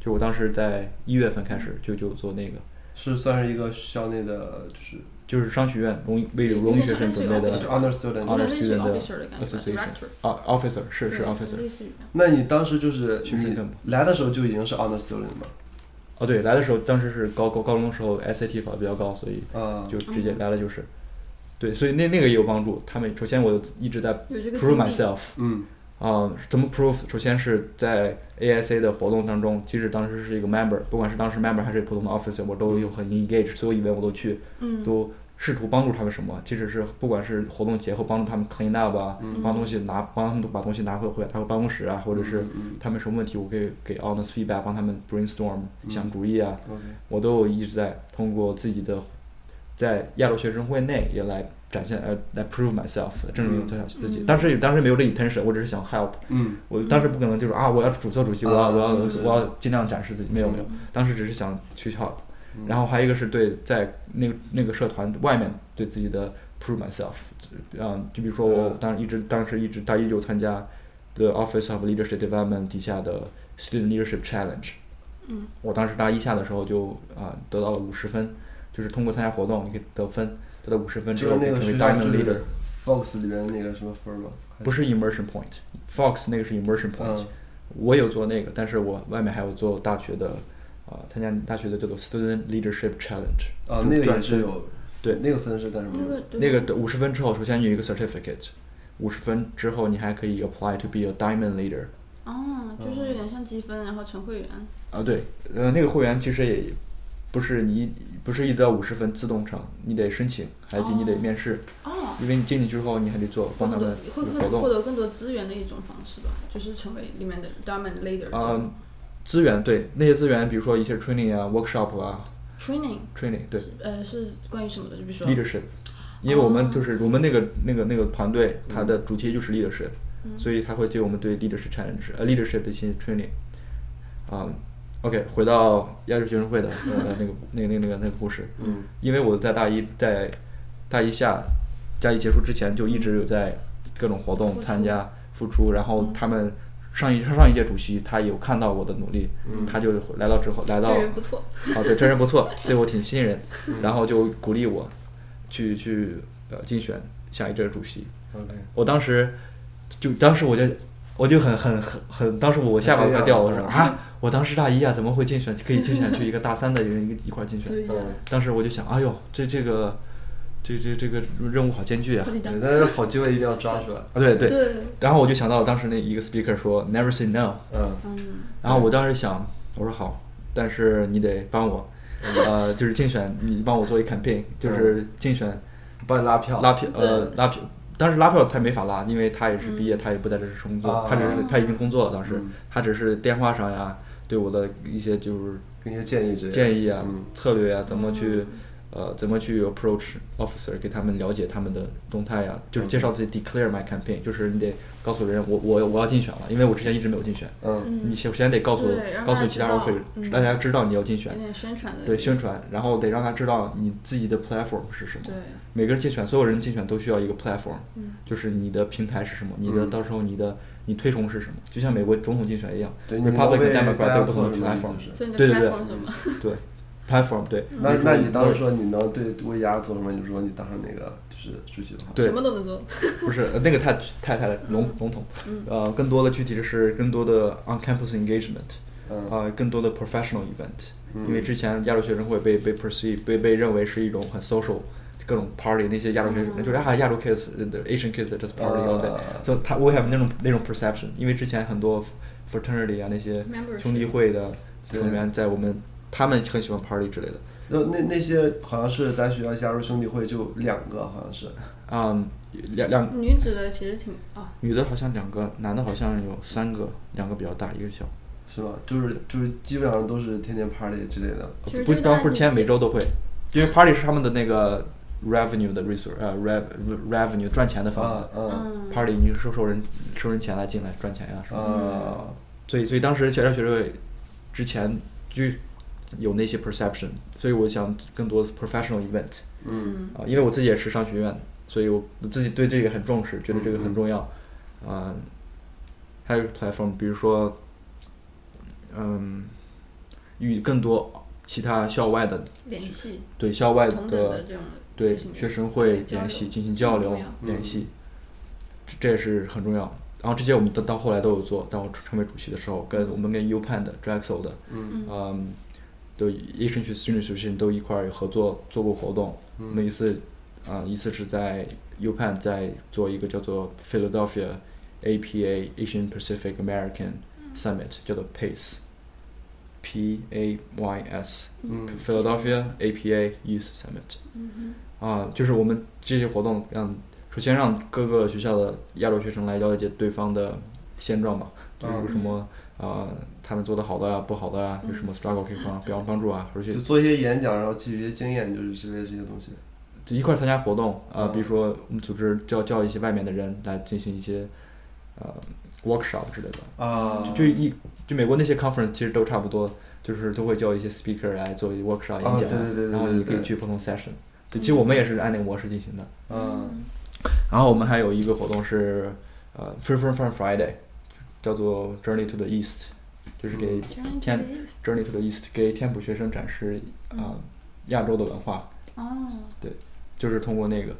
就我当时在一月份开始就就做那个，是算是一个校内的，就是就是商学院荣誉为荣誉学生准备的类似于就 honor student 有 honor 点类似于 student association officer 是是 officer 那你当时就是你学生来的时候就已经是 honor student 吗？哦对，来的时候当时是高高高中的时候 SAT 考的比较高，所以啊，就直接来了就是，对，所以那那个也有帮助。他们首先我一直在 prove myself 嗯啊、怎么 prove？首先是在 ASA 的活动当中，即使当时是一个 member，不管是当时 member 还是普通的 officer，我都有很 engage，所有 event 我都去，嗯都试图帮助他们什么，即使是不管是活动节后帮助他们 clean up 啊，帮东西拿，帮他们把东西拿回回拿回办公室啊，或者是嗯。他们什么问题，我可以给 honest feedback，帮他们 brainstorm 想主意啊。我都有一直在通过自己的在亚洲学生会内也来展现呃来 prove myself，证明自自己。嗯当时当时没有这 intention，我只是想 help。嗯。我当时不可能就是啊，我要主做主席，我要啊我要我要尽量展示自己，没有没有。嗯，当时只是想去 help。嗯。然后还有一个是对在那个那个社团外面对自己的 prove myself，嗯，就比如说我嗯。当一直当时一直大一就参加 the Office of Leadership Development 底下的 Student Leadership Challenge，嗯，我当时大一下的时候就啊、得到了五十分，就是通过参加活动你可以得分，得到五十分之后可以成为 Diamond leader。Fox 里边那个什么分吗？不是 Immersion Point，Fox 那个是 Immersion Point，、嗯。我有做那个，但是我外面还有做大学的，啊、参加大学的叫做 Student Leadership Challenge，啊，那个也是有，对那个分是干什么的？那个对那个五十分之后，首先有一个 certificate，五十分之后你还可以 apply to be a diamond leader。哦，就是有点像积分，然后成会员。啊，对，呃，那个会员其实也不是你不是一直到五十分自动成，你得申请，还得你得哦面试，哦，因为你进去之后你还得做帮他们。获得获得更多资源的一种方式吧，就是成为里面的 diamond leader 这啊、种。资源对那些资源，比如说一些 training 啊、workshop 啊、training，training 对。呃，是关于什么的？就比如说 leadership，因为我们哦。就是我们那个那个那个团队，它的主题就是 leadership，、嗯。所以他会对我们对 leadership challenge 呃 leadership 的一些 training。啊、o k 回到亚洲学生会的呃那个 那个那个那个那个故事，嗯。因为我在大一在大一下大一结束之前就一直有在各种活动参加付出，然后嗯。他们上一上上一届主席他有看到我的努力，他就来到之后来到这人不错，啊，对，这人不错，对我挺信任，然后就鼓励我去去呃竞选下一届主席。，OK，我当时就当时我就我就很很很很，当时我下巴都快掉了，我说嗯啊，我当时大一啊，怎么会竞选可以竞选去一个大三的人一个一块儿竞选？当时我就想，哎呦，这这个这这这个任务好艰巨啊。但是好机会一定要抓住。啊，对对。对，然后我就想到当时那一个 speaker 说 “never say no”，嗯嗯，然后我当时想，我说好，但是你得帮我，呃，就是竞选，你帮我做一 campaign，就是竞选帮你拉票，拉票，呃，拉票。当时拉票他没法拉，因为他也是毕业，他也不在这儿工作，啊他只是他已经工作了。当时嗯他只是电话上呀，对我的一些就是给你些建议建议啊、嗯策略啊，怎么去嗯呃怎么去 approach officer，给他们了解他们的动态呀，就是介绍自己 declare my campaign，就是你得告诉人我我我要竞选了，因为我之前一直没有竞选。嗯。嗯你首先得告诉告诉其他 officer，嗯。大家知道你要竞选。有，点宣传的对宣传，然后得让他知道你自己的 platform 是什么。对，每个人竞选，所有人竞选都需要一个 platform，、嗯。就是你的平台是什么，你的、嗯。到时候你的你推崇是什么，就像美国总统竞选一样，Republican、Democrat 都有不同的 platform，对对？对 ，platform 对。那那你当时说你能对为亚做什么？你就说你当上那个就是主席的话，对什么都能做。不是呃那个太太太笼笼统，嗯呃，更多的具体的是更多的 on campus engagement，嗯啊、更多的 professional event，、嗯因为之前亚洲学生会被被 perceive 被被认为是一种很 social。各种 party 那些亚洲学生、嗯就是啊亚洲 kids the Asian kids just party all day，、啊就他 we have 那种那种 perception，因为之前很多 fraternity 啊那些兄弟会的成员在我们他们很喜欢 party 之类的，那那那些好像是咱学校加入兄弟会就两个，好像是，嗯、两两女子的其实挺啊，女的好像两个，男的好像有三个，两个比较大，一个小。是吧？就是就是基本上都是天天 party 之类的。不，当然不是天天每周都会，因为 party 是他们的那个 revenue 的 resource，呃 rev revenue 赚钱的方法。啊嗯嗯 party 你是收收人收人钱来进来赚钱呀、什么的。啊所以所以当时学生学生会之前就有那些 perception，所以我想更多 professional event 嗯。啊，因为我自己也是商学院，所以我我自己对这个很重视，觉得这个很重要。啊。还有 platform，比如说，嗯，与更多其他校外的联系。对校外的的这种对学生会联系，进行交流联系，这这也是很重要。然后这些我们到到后来都有做，当我成为主席的时候，跟我们跟 UPenn 的 Drexel 的，嗯。嗯，都 Asian Student Association 都一块儿合作做过活动。我们一次啊、一次是在 UPenn 在做一个叫做 Philadelphia APA Asian Pacific American Summit，叫做 PACE，P A Y S。嗯 Philadelphia APA Youth Summit，啊、就是我们这些活动让首先让各个学校的亚洲学生来了解对方的现状吧，就是有什么啊、他们做的好的啊、不好的啊，有什么 struggle 可以帮帮帮助啊，而且就做一些演讲，然后汲取一些经验，就是之类这些东西。就一块儿参加活动啊、嗯。比如说我们组织叫叫一些外面的人来进行一些呃 workshop 之类的，啊，就一就美国那些 conference 其实都差不多，就是都会叫一些 speaker 来做 workshop 演啊讲，对对对对然后你可以去不同 session。对，其实我们也是按那个模式进行的。嗯。然后我们还有一个活动是呃 Free From Friday，叫做 Journey to the East，就是给天 Journey to the East 给天普学生展示啊、亚洲的文化，哦，就是通过那个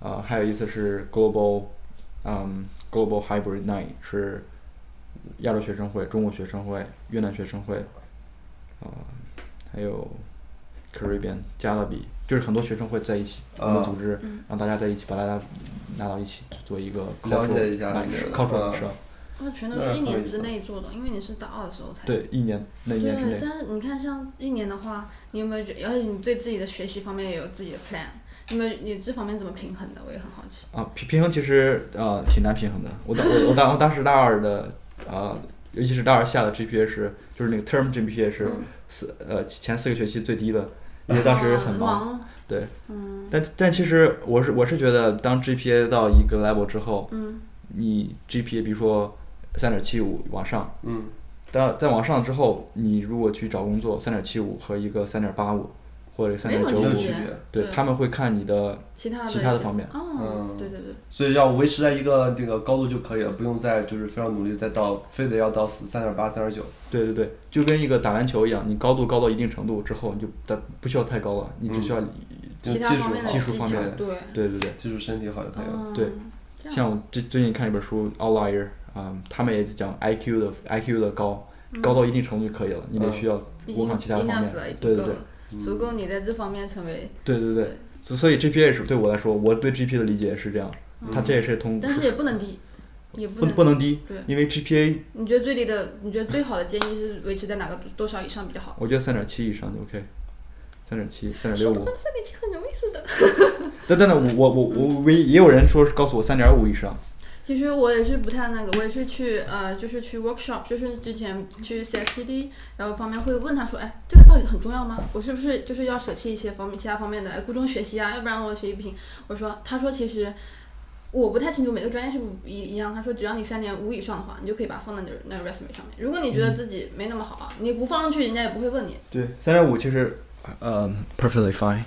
啊、还有一次是 Global 嗯 Global Hybrid Night 是亚洲学生会、中国学生会、越南学生会啊、还有 Caribbean 加勒比，就是很多学生会在一起，我们啊组织嗯。让大家在一起，把大家拿到一起做一个了解一下 cultural 这个？那全都是一年之内做的，因为你是大二的时候才。对，一年那一年之对，内，但是你看，像一年的话，你有没有觉而且你对自己的学习方面也有自己的 plan，你们你这方面怎么平衡的？我也很好奇。啊，平平衡其实呃挺难平衡的。我当我我当我当时大二的啊、尤其是大二下的 GPA 是就是那个 term GPA 是嗯四、呃前四个学期最低的，因为当时很。忙。对，嗯但但其实我是我是觉得当 GPA 到一个 level 之后，嗯你 GPA 比如说三点七五往上，嗯。但再往上之后，你如果去找工作，三点七五和一个三点八五或者三点九五有区别，对对。他们会看你的其他的其他的方面。哦嗯，对对对，所以要维持在一个这个高度就可以了，不用再就是非常努力再到非得要到三点八、三点九。对对对，就跟一个打篮球一样，你高度高到一定程度之后，你就不不需要太高了，你只需要、就其他方面的技术方面对，对对对。技术身体好就可以了。嗯，对像我最最近看一本书《Outlier》啊、他们也讲 IQ 的 IQ 的高，高到一定程度就可以了，你得需要已经补上其他方面。对对对。足够你在这方面成为，对对对。对，所所以 GPA 也是对我来说，我对 GPA 的理解也是这样，它这也是通但是也不能低，也不不能不能低对，因为 GPA 你觉得最低的，你觉得最好的建议是维持在哪个多少以上比较好？我觉得三点七以上就 OK，三点七、三点六五。三点七很容易死的。但但但我我我我也有人说告诉我三点五以上，其实我也是不太那个，我也是去呃，就是去 workshop，就是之前去 CSPD，然后方面会问他说，哎，这个到底很重要吗？我是不是就是要舍弃一些方面其他方面的哎，顾中学习啊，要不然我学习不行。我说，他说其实我不太清楚每个专业是不一一样。他说只要你三点五以上的话，你就可以把它放在你的那个 resume 上面。如果你觉得自己没那么好啊，你不放上去，人家也不会问你。对，三点五其实呃 perfectly fine。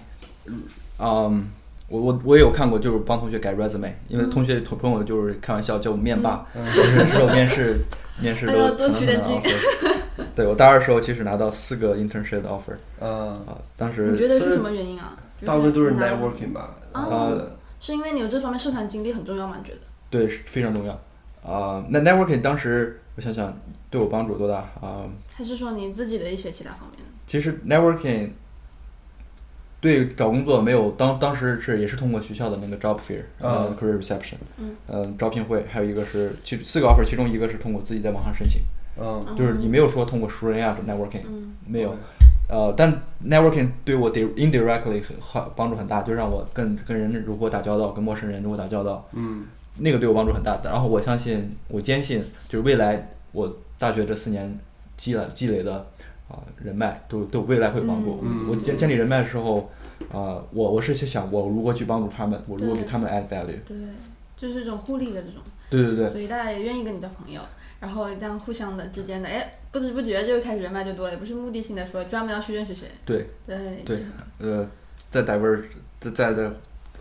嗯，我我我也有看过，就是帮同学改 resume，因为同学同朋友就是开玩笑叫我面霸，就是之后面试面试哎呦多取点经 offer。对我大二时候，其实拿到四个 internship 的 offer 嗯，啊，当时你觉得是什么原因啊？大部分都是 networking 吧。哦呃，是因为你有这方面社团经历很重要吗？你觉得？对是非常重要啊。那 networking 当时我想想对我帮助有多大啊？还是说你自己的一些其他方面？其实 networking 对找工作没有当当时是也是通过学校的那个 job fair，呃、嗯。career reception，嗯。呃招聘会，还有一个是其四个 offer，其中一个是通过自己在网上申请，嗯。就是你没有说通过熟人呀的 networking，、嗯。没有，呃，但 networking 对我 di- indirectly 很很帮助很大，就让我跟跟人如何打交道，跟陌生人如何打交道，嗯那个对我帮助很大。然后我相信，我坚信，就是未来我大学这四年积累积累的啊、人脉，都都未来会帮助我。嗯我建建立人脉的时候，啊、我我是去想我如何去帮助他们，我如何给他们 add value。对，就是这种互利的这种，对对对所以大家也愿意跟你交朋友，然后这样互相的之间的，哎，不知不觉就开始人脉就多了，也不是目的性的说专门要去认识谁。对，对对呃，再 divert 再再再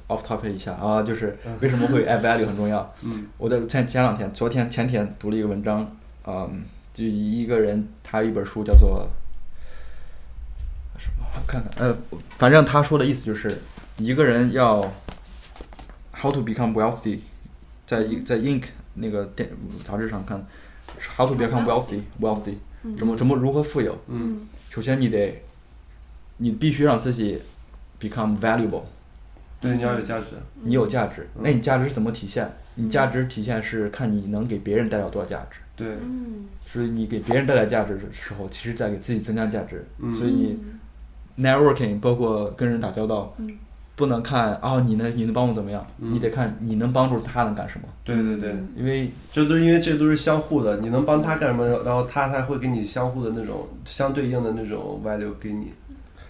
off topic 一下啊，就是为什么会 add value 很重要。嗯我在前前两天，昨天前天读了一个文章，嗯，就一个人他有一本书叫做什么？我看看，呃，反正他说的意思就是，一个人要 How to become wealthy，在一在 Inc 那个电杂志上看，How to become wealthy wealthy，怎么怎么如何富有？嗯首先你得，你必须让自己 become valuable，对，你要有价值。你有价值。那你价值是怎么体现？你价值体现是看你能给别人带来多少价值。对，嗯所以你给别人带来价值的时候，其实在给自己增加价值。嗯所以你 networking 包括跟人打交道，嗯不能看哦，你能你能帮我怎么样？嗯你得看你能帮助他能干什么。对对对，嗯因为这都是因为这都是相互的，你能帮他干什么，然后他才会给你相互的那种相对应的那种 value 给你。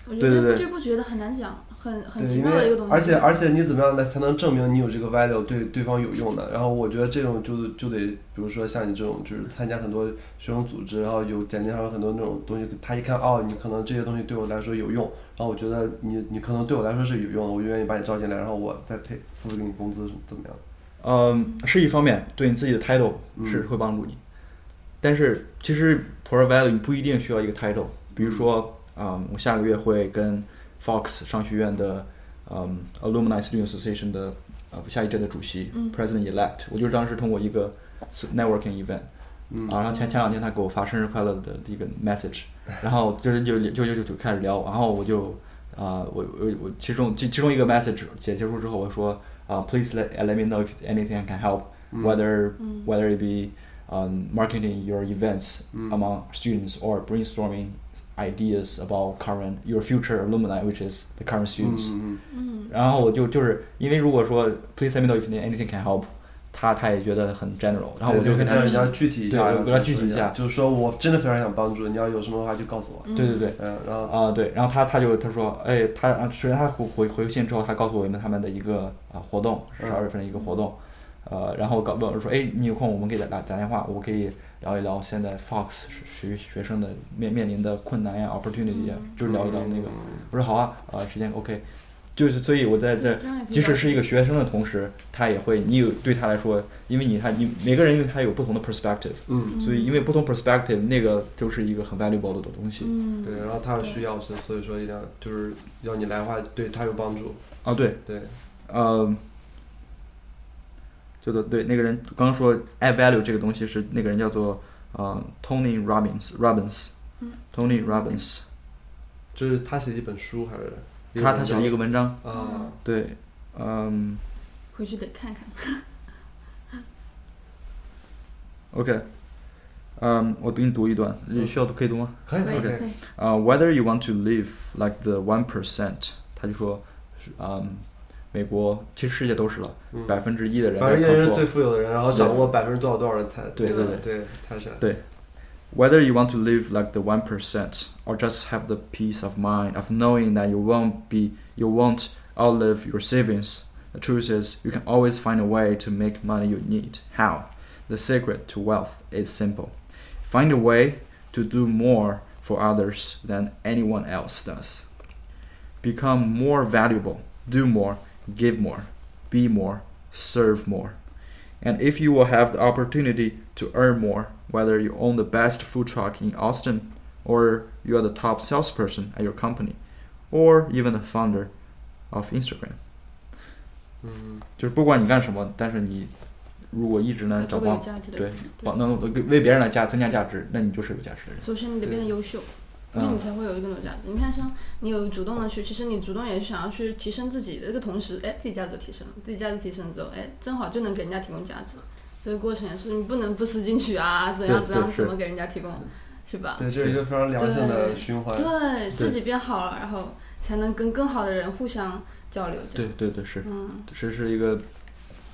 我觉对对对得不知不觉的很难讲，很很对，奇因为妙的一个东西。而且而且你怎么样来才能证明你有这个 value 对对方有用的？然后我觉得这种就就得，比如说像你这种就是参加很多学生组织，然后有简历上有很多那种东西，他一看哦，你可能这些东西对我来说有用，然后我觉得你你可能对我来说是有用的，我就愿意把你招进来，然后我再配付给你工资怎么样？嗯，是一方面，对你自己的 title 是会帮助你，但是其实 pro value 你不一定需要一个 title。比如说，嗯，我下个月会跟 Fox 商学院的嗯 Alumni Student Association 的呃下一届的主席、嗯 President elect，我就是当时通过一个 networking event，嗯啊，然后前前两天他给我发生日快乐的一个 message，然后就是就就就就就开始聊，然后我就啊、我我我其中其其中一个 message 结结束之后，我说啊、p l e a s e let let me know if anything I can help, whether whether it be um, marketing your events among students or brainstorming ideas about current your future alumni, which is the current 嗯 students。嗯嗯。然后我就就是因为如果说 please let me know if anything can help，他他也觉得很 general，然后我就跟他让人家具体一下，对我跟他具体一下。就是说我真的非常想帮助，你要有什么的话就告诉我。对对对，嗯，然后啊、对，然后他他就他说，哎，他啊首先他回回回信之后，他告诉我们他们的一个啊、活动，十二月份的一个活动，呃，然后搞问我说，哎，你有空我们给他打打打电话，我可以聊一聊现在 Fox 学学生的面面临的困难呀，opportunity 呀，就是聊一聊那个，我说好啊，啊、时间 OK，就是所以我在这即使是一个学生的同时，他也会，你有对他来说，因为你他你每个人因为他有不同的 perspective，嗯，所以因为不同 perspective 那个就是一个很 valuable 的东西。嗯，对，然后他有需要是，所以说一定要就是要你来的话，对他有帮助。啊，对，对，呃，叫做对那个人刚刚说 add value 这个东西是那个人叫做呃 Tony Robbins Robbins、Tony Robbins，这是他写的一本书还是？他他写了一个文章，啊，对，嗯回去得看看。，OK，嗯，我给你读一段，你需要读可以读吗？可以可以可以可以。啊、w h e t h e r you want to live like the one percent，他就说，是嗯，美国其实世界都是了，百分之一的人反正一个人是在最富有的人，然后掌握百分之多少多少的财，对对对对，财产。对，whether you want to live like the one percent or just have the peace of mind of knowing that you won't be you won't outlive your savings. The truth is, you can always find a way to make money you need. How? The secret to wealth is simple. Find a way to do more for others than anyone else does. Become more valuable, do more, give more, be more, serve more. And if you will have the opportunity to earn more, whether you own the best food truck in Austin, or you are the top salesperson at your company, or even the founder of Instagram，嗯，就是不管你干什么，但是你如果一直能可做个有找帮价值的对人。帮能为别人来加增加价值，那你就是有价值的人。首先你得变得优秀， 因为你才会有一个有价值。你看，像你有主动的去，其实你主动也是想要去提升自己的这个同时，哎，自己价值提升了，自己价值提升之后，哎，正好就能给人家提供价值了。这个过程也是你不能不思进取啊，怎样怎样怎么给人家提供，是吧？对，这是一个非常良性的循环。对自己变好了，然后才能跟更好的人互相交流。对，对对是，嗯是是一个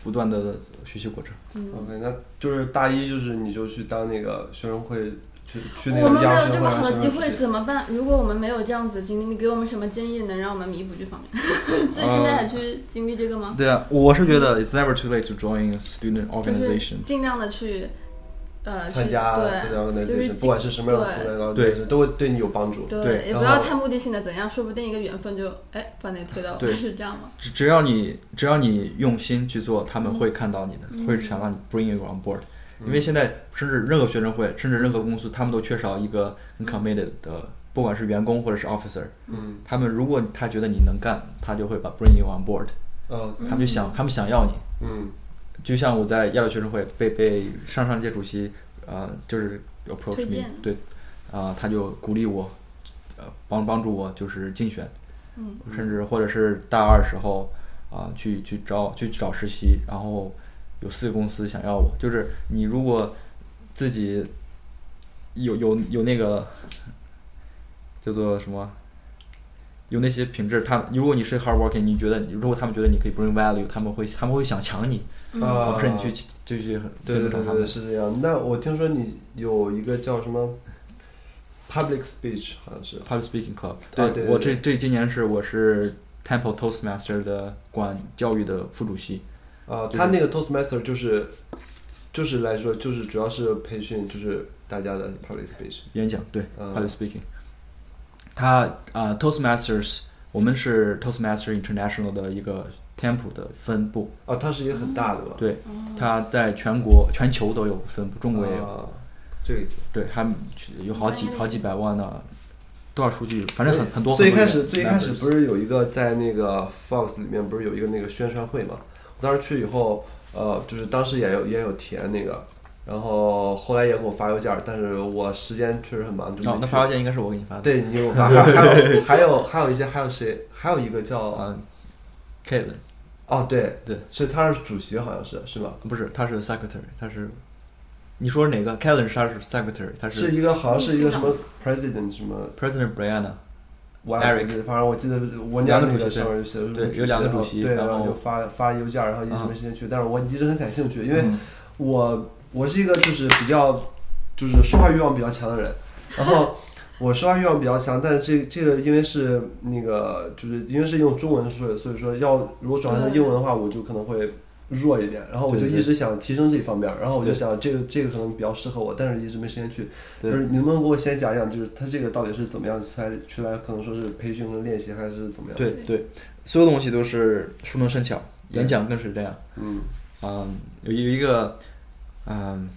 不断的学习过程。嗯。OK，那就是大一就是你就去当那个学生会，去去那我们没有这么好的机会怎么办？如果我们没有这样子的经历，你给我们什么建议能让我们弥补这方面？自己现在还去经历这个吗？对啊，我是觉得 it's never too late to join a student organization。尽量的去，呃，参去加私人对，就是 organization，不管是什么样的私人 organization，对都会对你有帮助。对，也不要太目的性的怎样，说不定一个缘分就哎把你推到，对是这样吗？只只要你只要你用心去做，他们会看到你的，会想让你 bring you on board。因为现在甚至任何学生会，甚至任何公司，他们都缺少一个很 committed 的不管是员工或者是 officer，嗯。他们如果他觉得你能干，他就会把 bring you on board，嗯。他们就想他们想要你。嗯。就像我在亚洲学生会被被上上届主席呃就是 approach me，对，啊、他就鼓励我，呃帮帮助我就是竞选，嗯。甚至或者是大二时候啊、去去找去找实习，然后有四个公司想要我，就是你如果自己有有有那个叫做什么？有那些品质，他如果你是 hard working，你觉得如果他们觉得你可以 bring value，他们会他们会想抢你，啊，而不是你去就去对对对。是这样。那我听说你有一个叫什么 public speech，好像是 Public Speaking Club，对对我对这这今年是我是 Temple Toastmaster 的管教育的副主席，啊，他那个 Toastmaster 就是就是来说就是主要是培训就是大家的 public speech。演讲对、嗯 Public Speaking。他啊、Toastmasters，我们是 Toastmaster International 的一个 Temple 的分部，哦，它是一个很大的吧？对，它在全国全球都有分部，中国也有，啊，这个意思。对，他们有好几好几百万的多少数据，反正很很多。最开始最开始不是有一个在那个 Fox 里面不是有一个那个宣传会嘛？我当时去以后，呃，就是当时也有也有填那个，然后后来也给我发邮件，但是我时间确实很忙，就没哦，那发邮件应该是我给你发的。对你给我发，还有还有还有一些还有谁？还有一个叫啊 k a l i n 哦对对，是他是主席好像是是吧？不是，他是 secretary，他是，你说哪个 k e l l e n 是他是 secretary，他是是一个好像是一个什么 president 什么 president Brianna，我也不 Eric 记得，反正我记得我两娘那个个主席对上面就写的是主席对有两个然后主席对，然后就发发邮件，然后一直啊没时间去，但是我一直很感兴趣，因为嗯。我我是一个就是比较就是说话欲望比较强的人，然后我说话欲望比较强，但是这这个因为是那个就是因为是用中文说，所以说要如果转换成英文的话，我就可能会弱一点，然后我就一直想提升这一方面，然后我就想这个这个可能比较适合我，但是一直没时间去。就是你能不能给我先讲讲，就是他这个到底是怎么样出来出来，可能说是培训和练习还是怎么样？，对对，所有东西都是熟能生巧，演讲更是这样。嗯嗯，有有一个嗯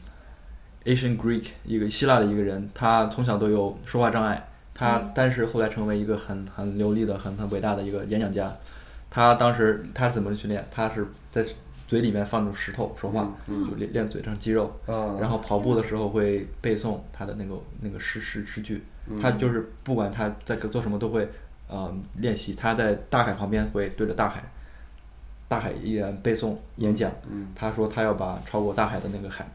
Asian Greek 一个希腊的一个人，他从小都有说话障碍，他嗯但是后来成为一个很很流利的、很很伟大的一个演讲家。他当时他是怎么训练？他是在嘴里面放着石头说话，嗯就练练嘴上肌肉。啊，然后跑步的时候会背诵他的那个那个诗诗诗句，嗯他就是不管他在做什么都会呃练习。他在大海旁边会对着大海，大海依然背诵演讲。嗯他说他要把超过大海的那个海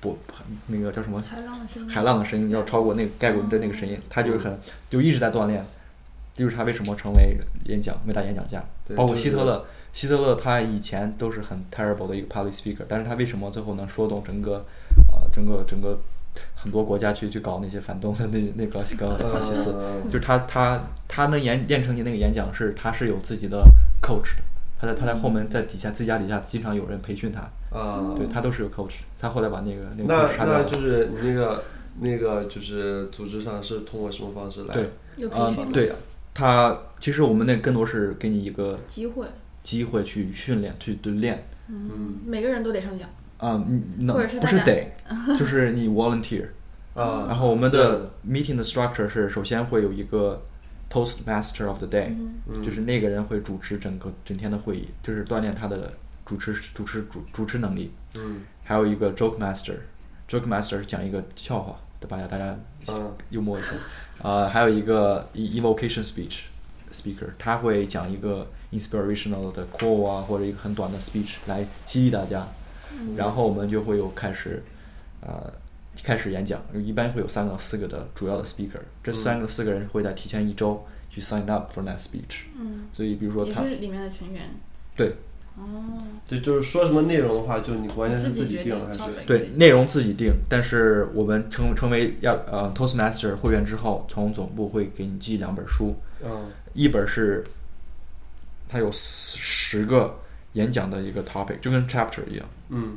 不那个叫什么海浪的声音，海浪的声音要超过那个盖过的那个声音，他就是很就一直在锻炼，就是他为什么成为演讲伟大演讲家。包括希特勒，希特勒他以前都是很 terrible 的一个 public speaker，但是他为什么最后能说动整个呃整个整个很多国家去去搞那些反动的那那个个法西斯，嗯就是他他他能演练成你那个演讲是他是有自己的 coach 的，他在他在后门在底下自己家底下经常有人培训他，啊，对他都是有 coach，他后来把那个那个那杀掉了。那就是你那个那个就是组织上是通过什么方式来？对，有培啊、训吗？对，他其实我们那更多是给你一个机会，机会去训练、去锻炼。嗯，每个人都得上讲，啊，你那或者是不是得，就是你 volunteer。啊，然后我们的 meeting 的 structure 是，首先会有一个 Toastmaster of the day，、嗯就是那个人会主持整个整天的会议，就是锻炼他的主持主持主主持能力。嗯还有一个 joke master，joke master 是讲一个笑话，对吧大家嗯幽默一下。呃，还有一个 e- evocation speech speaker，他会讲一个 inspirational 的 quote 啊，或者一个很短的 speech 来激励大家。然后我们就会有开始，呃，开始演讲，一般会有三个、四个的主要的 speaker，这三个、四个人会在提前一周去 sign up for that speech。嗯，所以比如说他是里面的成员，对哦，对，就是说什么内容的话，就你完全是自己定定还是？对内容自己定，但是我们成成为要呃 Toastmaster 会员之后，从总部会给你寄两本书，嗯一本是它有十十个演讲的一个 topic，就跟 chapter 一样。嗯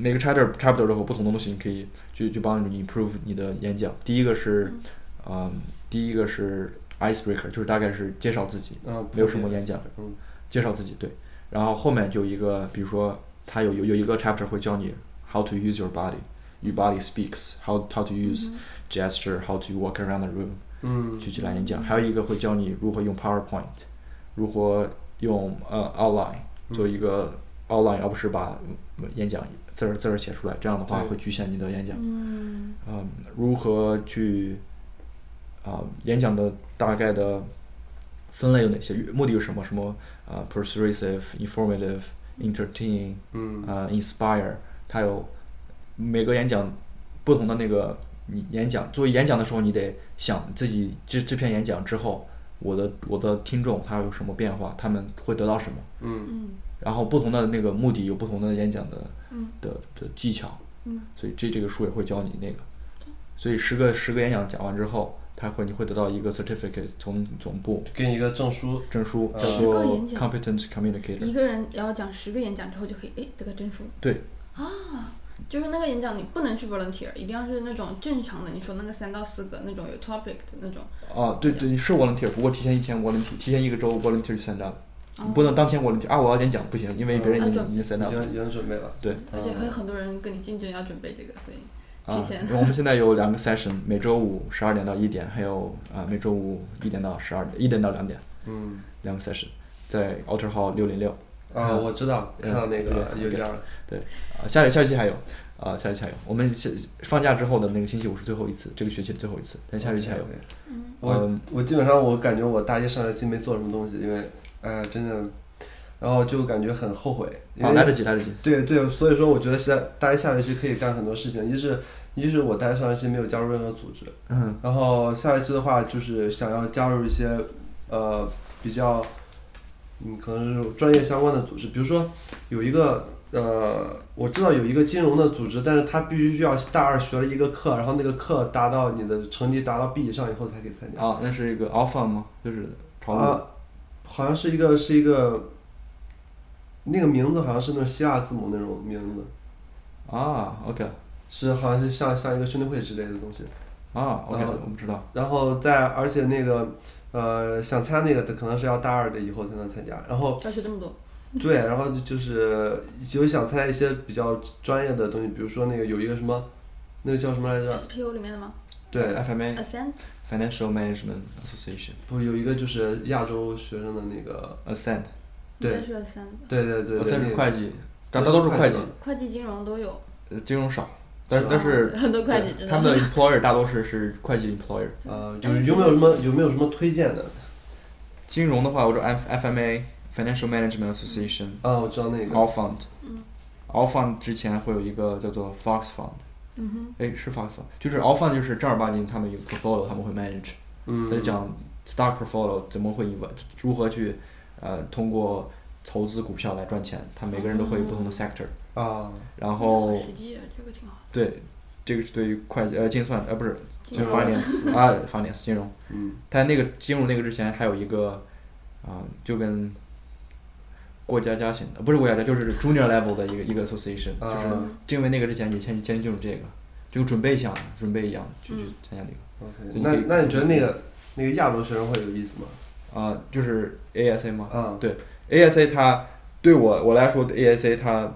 每个 chapter chapter 都有不同的东西，你可以去去帮你 improve 你的演讲。第一个是，嗯，第一个是 icebreaker，就是大概是介绍自己，嗯，没有什么演讲，嗯介绍自己对。然后后面就一个，比如说它有有有一个 chapter 会教你 how to use your body，your body speaks，how how to use gesture，how to walk around the room。嗯去去来演讲，还有一个会教你如何用 PowerPoint，如何用呃 outline 做一个 outline，而不是把嗯演讲字儿字儿写出来，这样的话会局限你的演讲。嗯嗯，如何去啊、演讲的大概的分类有哪些？目的有什么？什么啊、persuasive、informative、entertaining 嗯啊、inspire，它有每个演讲不同的那个你演讲，作为演讲的时候，你得想自己这这篇演讲之后，我的我的听众他有什么变化，他们会得到什么。嗯。嗯。然后不同的那个目的有不同的演讲的嗯。的的技巧，嗯。所以这这个书也会教你那个。所以十个十个演讲讲完之后，他会你会得到一个 certificate 从总部。给你一个证书。证书，呃。叫十个做演讲。competent 一 communicator。一个人要讲十个演讲之后就可以哎得个证书。对，就是那个演讲你不能去 volunteer，一定要是那种正常的，你说那个三到四个那种有 topic 的那种。哦，对对，是 volunteer，不过提前一天 volunteer，提前一个周 volunteer 去 stand up，你哦不能当天 volunteer 啊，我要演讲不行，因为别人已经嗯已经 stand 已。经已经准备了。对，而且还有很多人跟你竞争要准备这个，所以啊提前。，我们现在有两个 session，每周五十二点到一点，还有啊每周五一点到十二点，一点到两点，嗯两个 session，在 Outer Hall 六零六。啊，我知道，看到那个对有这样的。对，啊，下下学期还有，啊，下学期还有。我们下放假之后的那个星期五是最后一次，这个学期的最后一次，但下学期还有。嗯我嗯我基本上我感觉我大一上学期没做什么东西，因为哎真的，然后就感觉很后悔。因，为来得及，来得及。对对，所以说我觉得下大一下学期可以干很多事情，一是一是我大一上学期没有加入任何组织，嗯然后下学期的话就是想要加入一些呃比较嗯可能是专业相关的组织，比如说有一个呃我知道有一个金融的组织，但是他必须需要大二学了一个课，然后那个课达到你的成绩达到 B 以上以后才可以参加。啊，那是一个 offer 吗？就是。啊，好像是一个是一个，那个名字好像是那种希腊字母那种名字，啊，OK，是好像是像像一个兄弟会之类的东西。啊，OK，我不知道。然后在而且那个呃想参加那个的可能是要大二的以后才能参加，然后要学这么多。对，然后就就是有想参加一些比较专业的东西，比如说那个有一个什么，那个叫什么来着？SPO 里面的吗对，FMA？Ascent。Financial Management Association 不有一个就是亚洲学生的那个，Ascend 对应该是 Ascent 吧。对对对对，Ascend 那个是会计，大大多数会计，会计、金融都有。呃金融少，但是但是很多会计知道。对他们的 employer 大多是是会计 employer。呃，就是有没有什么有没有什么推荐的？金融的话，我说 F FMA Financial Management Association 啊，我知道那个。All Fund 嗯 All Fund 之前会有一个叫做 Fox Fund，嗯哼。哎是 Fox Fund，就是 All Fund 就是正儿八经他们有 portfolio 他们会 manage，嗯他就讲 stock portfolio 怎么会如何去呃通过投资股票来赚钱，他每个人都会有不同的 sector，啊，然后很实际，这个挺好。对，这个是对于会计呃精算呃不是就是金融 finance 啊 finance 金融，嗯但那个金融那个之前还有一个啊、就跟过家家型的不是过家家就是 junior level 的一个一个 association，、啊就是因为那个之前你先先进入这个，就准备一下准备一样就去嗯参加这个。那那你觉得那个那个亚洲学生会有意思吗？啊、就是 ASA 吗？嗯，对，ASA 它对我我来说，ASA 它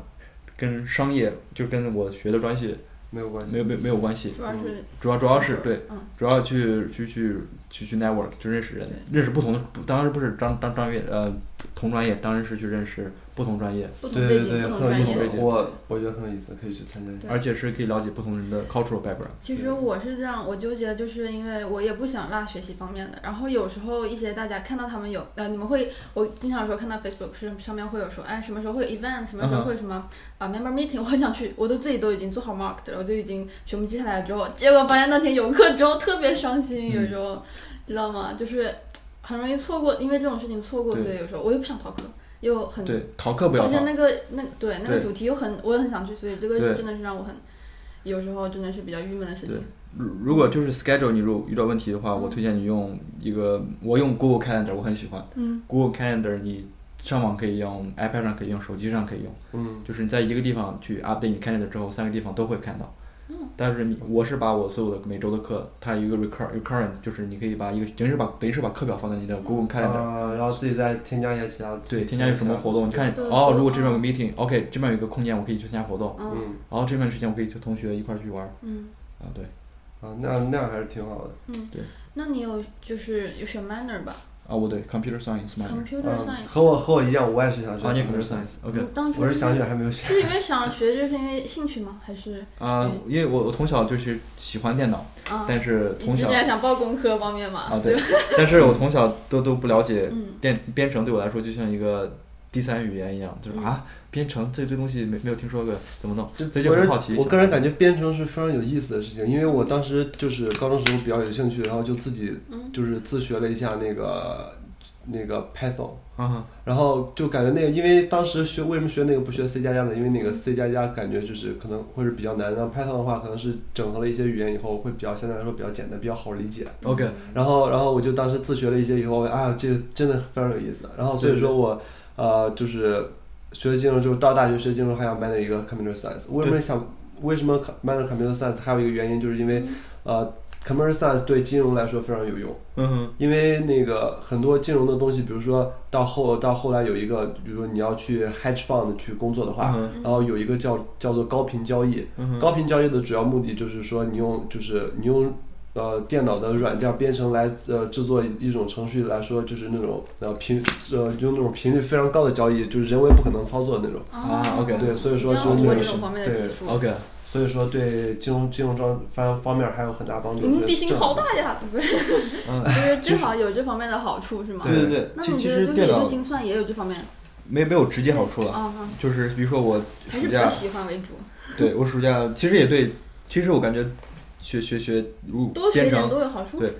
跟商业就跟我学的专业没有关系。没有没有没有关系，主要是主要主要是对，嗯主要去去去去去 network 就认识人，认识不同的，当时不是张张张悦呃同专业，当然是去认识不同专业，不同背景、对对对，不同专很有意思业。。我我觉得很有意思，可以去参加一下。而且是可以了解不同人的 cultural background。其实我是这样，我纠结的就是因为我也不想落学习方面的，然后有时候一些大家看到他们有呃，你们会我经常说看到 Facebook 是上面会有说，哎，什么时候会有 event，什么时候会有什么啊、member meeting，我很想去，我都自己都已经做好 mark 的了，我就已经全部记下来了之后，结果发现那天有课之后特别伤心，有时候、知道吗？就是很容易错过，因为这种事情错过，所以有时候我又不想逃课，又很对，逃课不要逃。而且那个那对那个主题又很，我也很想去，所以这个真的是让我很，有时候真的是比较郁闷的事情。如如果就是 schedule 你如果遇到问题的话，我嗯推荐你用一个，我用 Google Calendar，我很喜欢嗯 Google Calendar，你上网可以用，iPad 上可以用，手机上可以用。嗯就是你在一个地方去 update 你 calendar 之后，三个地方都会看到。嗯。但是你我是把我所有的每周的课，它有一个 recur recurrent，就是你可以把一个等于是把等于是把课表放在你的 Google Calendar，、啊，然后自己再添加一些其他。对，添加有什么活动，你看哦，如果这边有个 meeting，OK，、这边有一个空间，我可以去参加活动，嗯。嗯然后这边时间我可以和同学一块去玩嗯，啊，对，啊，那那样还是挺好的。嗯，对。那你有就是有选 manner 吧啊，我对 computer science minor。？computer 嗯，science。和我和我一样，我也是想学啊，你 computer science，OK。你当初我是想学还没有学。是因为想学，就是因为兴趣吗？还是啊，因为我我从小就是喜欢电脑，啊？但是从小你之前想报工科方面嘛？啊对，但是我从小都都不了解嗯电编程，对我来说就像一个第三语言一样，就是嗯啊，编程这这东西没没有听说过，怎么弄？所以就很好奇。我个人感觉编程是非常有意思的事情，因为我当时就是高中时候比较有兴趣，然后就自己嗯就是自学了一下那个那个 Python，然后就感觉那个，因为当时学为什么学那个不学 C 加加呢？因为那个 C 加加感觉就是可能会是比较难，然后 Python 的话可能是整合了一些语言以后会比较相对来说比较简单，比较好理解。OK，然后，然后我就当时自学了一些以后，啊，这个真的非常有意思。然后所以说我，呃，就是学金融，就是到大学学金融还想 minor 一个 computer science。为什么想为什么 minor computer science？还有一个原因就是因为，呃，computer science 对金融来说非常有用。嗯哼，因为那个很多金融的东西，比如说到后到后来有一个，比如说你要去 hedge fund 去工作的话，嗯然后有一个叫叫做高频交易。嗯，高频交易的主要目的就是说，你用就是你用呃电脑的软件编程来呃制作一种程序来说，就是那种呃频呃用那种频率非常高的交易，就是人为不可能操作的那种。啊，OK 对，所以说要就这个通过这种方面的技术。OK，所以说对金融金融装方方面还有很大帮助。你们就是正地形好大呀，不是？嗯，就是至少有这方面的好处是吗？对对对，那你觉得就是实电脑也对精算也有这方面没没有直接好处了？就是比如说我还是比暑假喜欢为主，对我暑假其实也对，其实我感觉学学学如多学点编程都有好处。对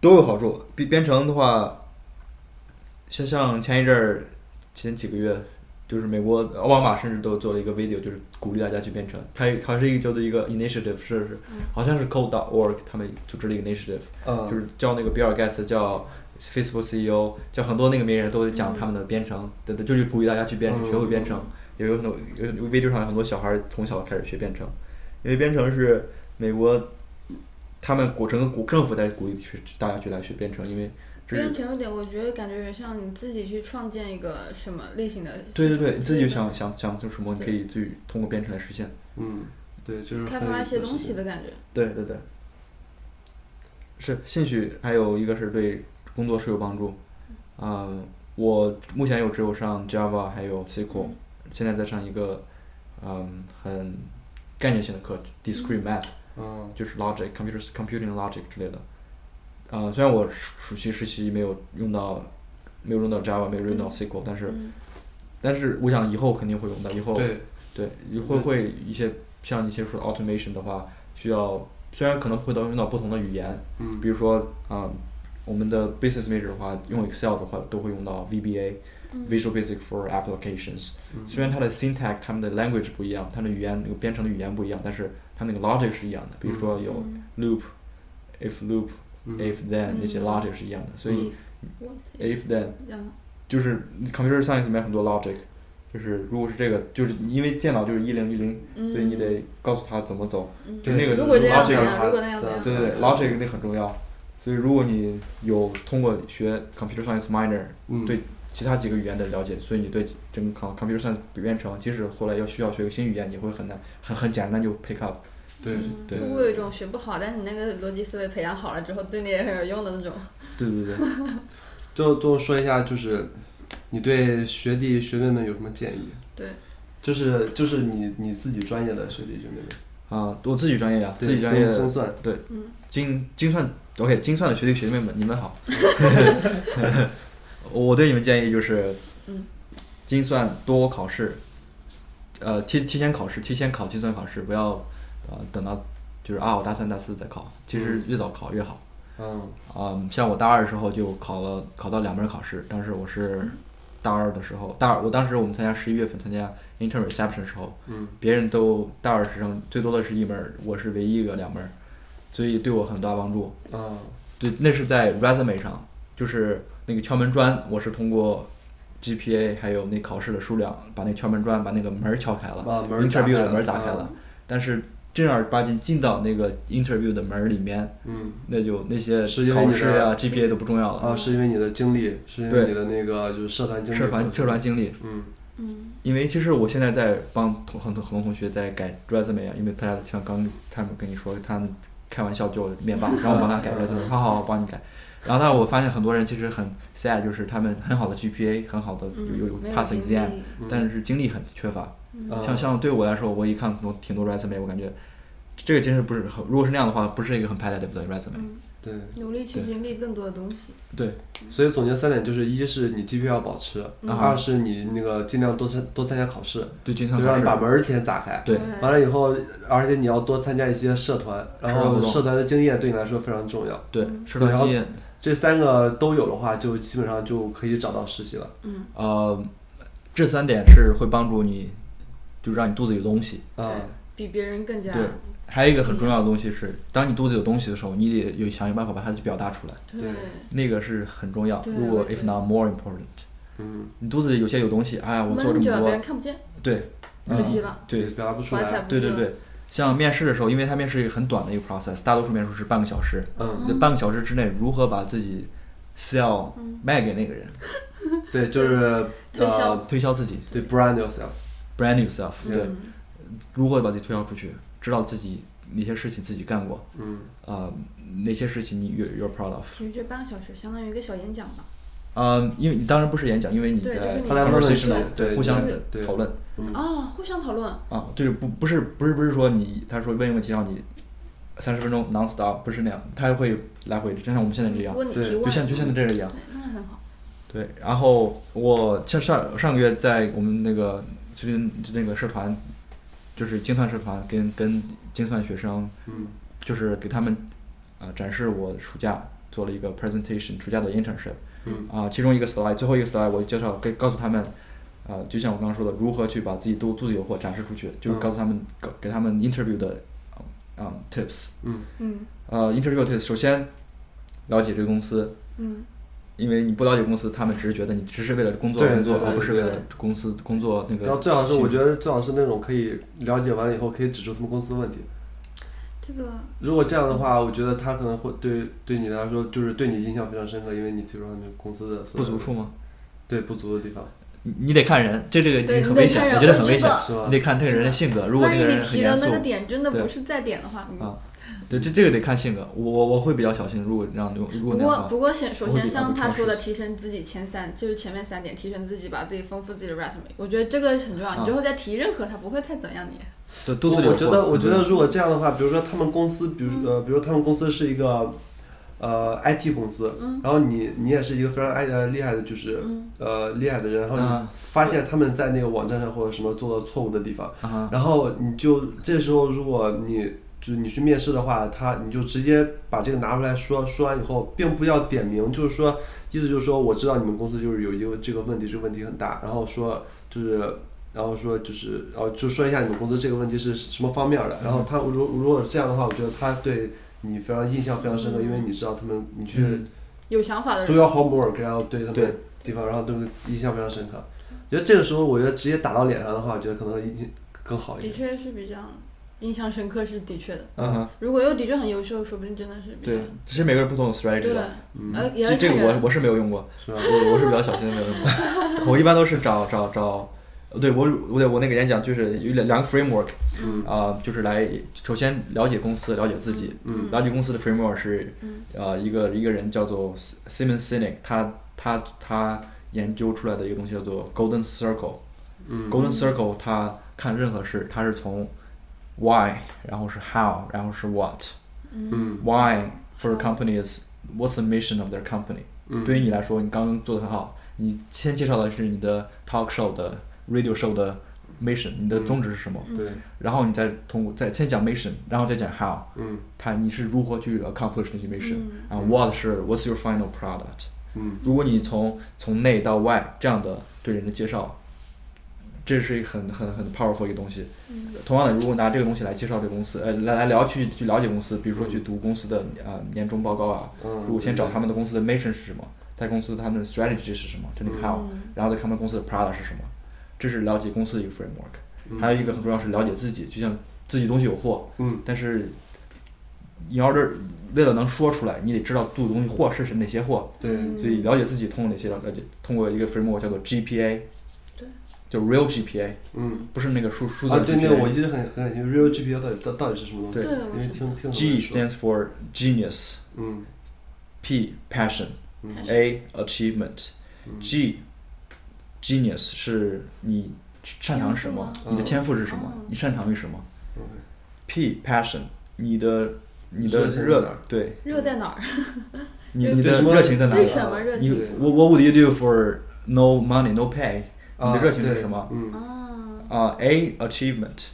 都有好处。编编程的话，像像前一阵儿前几个月，就是美国奥巴马甚至都做了一个 video，就是鼓励大家去编程。它它是一个叫做一个 initiative，是是好像是 code.org 他们组织了一个 initiative，嗯，就是叫那个比尔盖茨叫 Facebook CEO，叫很多那个名人都讲他们的编程，对对，就是鼓励大家去编程，嗯学会编程。也有很多有有 video 上有很多小孩从小开始学编程，因为编程是美国他们国整个国政府在鼓励去大家去来学编程，因为编程有点，我觉得感觉有点像你自己去创建一个什么类型的。对对对，你自己想想想做什么，你可以自己通过编程来实现。嗯，对，就是开发一些东西的感觉。对对对，是兴趣，还有一个是对工作是有帮助。嗯，我目前有只有上 Java 还有 SQL，、嗯现在在上一个嗯很概念性的课，Discrete Math，、嗯就是 Logic、Computer Computing Logic 之类的。呃，虽然我暑暑期实习没有用到，没有用到 Java，没有用到 SQL，、但是嗯。但是我想以后肯定会用到，以后对，对，也会会一些像一些说 automation 的话，需要虽然可能会到用到不同的语言，嗯。比如说啊、我们的 business major 的话，用 Excel 的话都会用到 VBA、Visual Basic for Applications。虽然它的 syntax 它们的 language 不一样，它的语言那个编程的语言不一样，但是它那个 logic 是一样的。比如说有嗯 loop、if loop、嗯 if then 那些嗯 logic 是一样的，所以 If then 嗯就是 computer science 里面很多 logic，就是如果是这个，就是因为电脑就是一零一零，所以你得告诉他怎么走，嗯就是那个如果这样 logic？对对对，logic 那很重要。所以如果你有通过学 computer science minor 嗯对其他几个语言的了解，所以你对整个 com computer science 编程，即使后来要需要学个新语言，你会很难很很简单就 pick up。对嗯对。会不会有一种学不好，但是你那个逻辑思维培养好了之后，对你也很有用的那种？对对对，最后最后说一下，就是你对学弟学妹们有什么建议？对，就是就是你你自己专业的学弟学妹们，啊，我自己专业啊，自己专业精精算，对。嗯。精精算，OK，精算的学弟学妹们，你们好。我对你们建议就是，嗯。精算多考试，呃，提提前考试，提前考精算考试，不要呃等到就是啊，我、大三、大四再考，其实越早考越好。嗯嗯，像我大二的时候就考了考到两门考试，当时我是大二的时候，大二我当时我们参加十一月份参加 intern reception 的时候，嗯别人都大二学生最多的是一门，我是唯一一个两门，所以对我很大帮助。啊对，那是在 resume 上，就是那个敲门砖，我是通过 GPA 还有那考试的数量，把那敲门砖把那个门儿敲开了、把门儿 i n t e r v i e w 打开的门儿了啊打开了。但是正儿八经进到那个 interview 的门儿里面，嗯那就那些是因为你考试呀、的 GPA 都不重要了。啊，是因为你的经历，是因为对你的那个就是社团经历，社团社团经历，嗯嗯因为其实我现在在帮同很多很多同学在改 resume 啊，因为大家像刚他们跟你说，他们开玩笑就面霸，让我帮他改 resume，好好好，帮你改。然后但是，我发现很多人其实很 sad，就是他们很好的 GPA，很好的嗯有有 pass exam，历但是经历很缺乏。嗯。像像对我来说，我一看挺多挺多 resume，我感觉这个其实不是很，如果是那样的话，不是一个很 competitive 的 resume。嗯，对，努力去经历更多的东西。对，所以总结三点就是：一是你 GPA 要保持，嗯。二是你那个尽量多参多参加考试，对，经就常考试让把门儿先打开。对。完了以后，而且你要多参加一些社团，然后社团的经验对你来说非常重要。对嗯。社团经验，这三个都有的话，就基本上就可以找到实习了。嗯，呃，这三点是会帮助你，就让你肚子有东西。啊，比别人更加对还有一个很重要的东西是，当你肚子有东西的时候，你得有想一个办法把它去表达出来，对。对。那个是很重要。如果 if not more important，嗯，你肚子里有些有东西，哎呀，我做这么多，别人看不见，对，可惜了。对。表达不出来。对对对，像面试的时候，因为它面试一个很短的一个 process，大多数面试是半个小时，嗯，在半个小时之内如何把自己 sell 卖给那个人，对，就是推销。呃，推销自己。对，brand yourself。，brand yourself，对对，如何把自己推销出去，知道自己哪些事情自己干过，嗯，啊，哪些事情你 you you're proud of，其实这半个小时相当于一个小演讲吧。啊，因为你当然不是演讲，因为你在对就是你他在问问题 conversational 对互相讨论嗯啊，互相讨论。啊，就是不不是不是不是说你他说问一个问题让你三十分钟 non stop 不是那样，他会来回，就像我们现在这样，对就像就像这样一样。对，那很好。对，然后我像上上个月在我们那个最近那个社团，就是精算社团跟跟精算学生，嗯，就是给他们啊、呃展示我暑假做了一个 presentation，暑假的 internship，嗯。啊、其中一个 slide，最后一个 slide 我介绍给告诉他们，啊、就像我刚刚说的，如何去把自己肚肚子有货展示出去，就是嗯。告诉他们给给他们 interview 的啊、tips，嗯，嗯。呃 interview tips，首先了解这个公司，嗯，因为你不了解公司，他们只是觉得你只是为了工作工作，而不是为了公司工作那个。然后最好是我觉得最好是那种可以了解完了以后可以指出他们公司的问题。这个如果这样的话，我觉得他可能会对对你来说就是对你印象非常深刻，因为你提出了他们公司的不足处吗？对不足的地方，你你得看人，这这个你很危险，我觉得很危险是吧你？得看这个人的性格。如果这个人很严肃提的那，个点真的不是在点的话，对，这这个得看性格。我我我会比较小心，如果让如如果不过不过先首先像他说的提升自己前三，就是前面三点提升自己，把自己丰富自己的 resume，我觉得这个很重要。啊你之后再提任何，他不会太怎样你。对肚子里我觉得，我觉得如果这样的话，比如说他们公司，比如呃，比如他们公司是一个呃 IT 公司，嗯然后你你也是一个非常爱呃厉害的，就是嗯呃厉害的人，然后你啊发现他们在那个网站上或者什么做了错误的地方，然后你就这时候如果你就是你去面试的话，他你就直接把这个拿出来说，说完以后，并不要点名，就是说意思就是说我知道你们公司就是有一个这个问题，这个问题很大，然后说就是。然后说就是，然后就说一下你们公司这个问题是什么方面的。然后他如如果这样的话，我觉得他对你非常印象非常深刻，因为你知道他们你去嗯有想法的 do 人，your homework，然后对他们地方，然后对他们印象非常深刻。觉得这个时候，我觉得直接打到脸上的话，我觉得可能印象更好一点的点。确是比较印象深刻，是的确的。嗯哼，如果又的确很优秀，说不定真的是比较对，只是每个人不同的 strategy 对，的。嗯，这这。个我我是没有用过，是吧？我我是比较小心的没有用过。我一般都是找找找，呃对我我对我那个演讲就是有两两个 framework，嗯啊、就是来首先了解公司，了解自己。嗯了解公司的 framework 是嗯，呃一个一个人叫做 Simon Sinek，他他他研究出来的一个东西叫做 Golden Circle。嗯 Golden Circle，他看任何事，他是从 why，然后是 how，然后是 what。嗯 Why for a company is what's the mission of their company？、嗯，对于你来说，你刚刚做的很好，你先介绍的是你的 talk show 的 radio show 的 mission，你的嗯宗旨是什么？对，然后你再通过再先讲 mission，然后再讲 how，嗯它你是如何去 accomplish 那些 mission，、嗯啊 what 是 what's your final product？嗯如果你从从内到外这样的对人的介绍，这是一个很很很 powerful 一个东西。嗯。同样的，如果拿这个东西来介绍这个公司，呃，来来聊去去了解公司，比如说去读公司的呃年终报告啊，嗯，如果先找他们的公司的 mission 是什么，在公司他们的 strategy 是什么，这里 how，、嗯。然后再看他们公司的 product 是什么，这是了解公司的一个 framework。嗯。还有一个很重要是了解自己，就像自己东西有货，嗯。但是你要是为了能说出来，你得知道肚子东西货是是哪些货，对，嗯。所以了解自己通过哪些了解，通过一个 framework 叫做 GPA。对就 real GPA，嗯不是那个数数字 GPA 啊，对，那个我一。直很很感兴趣，real GPA 到底到到底是什么东西？对因为听听 G stands for genius，P 嗯，P passion，A 嗯 achievement，G genius 是你擅长什么你的天赋是什么嗯，你擅长于什么。，OK，P passion，你的你的热热情在哪儿对热在哪儿？你你的热情在哪里？为什么热你 What would you do for no money no pay？你啊的热情是什么？嗯啊，啊，A achievement，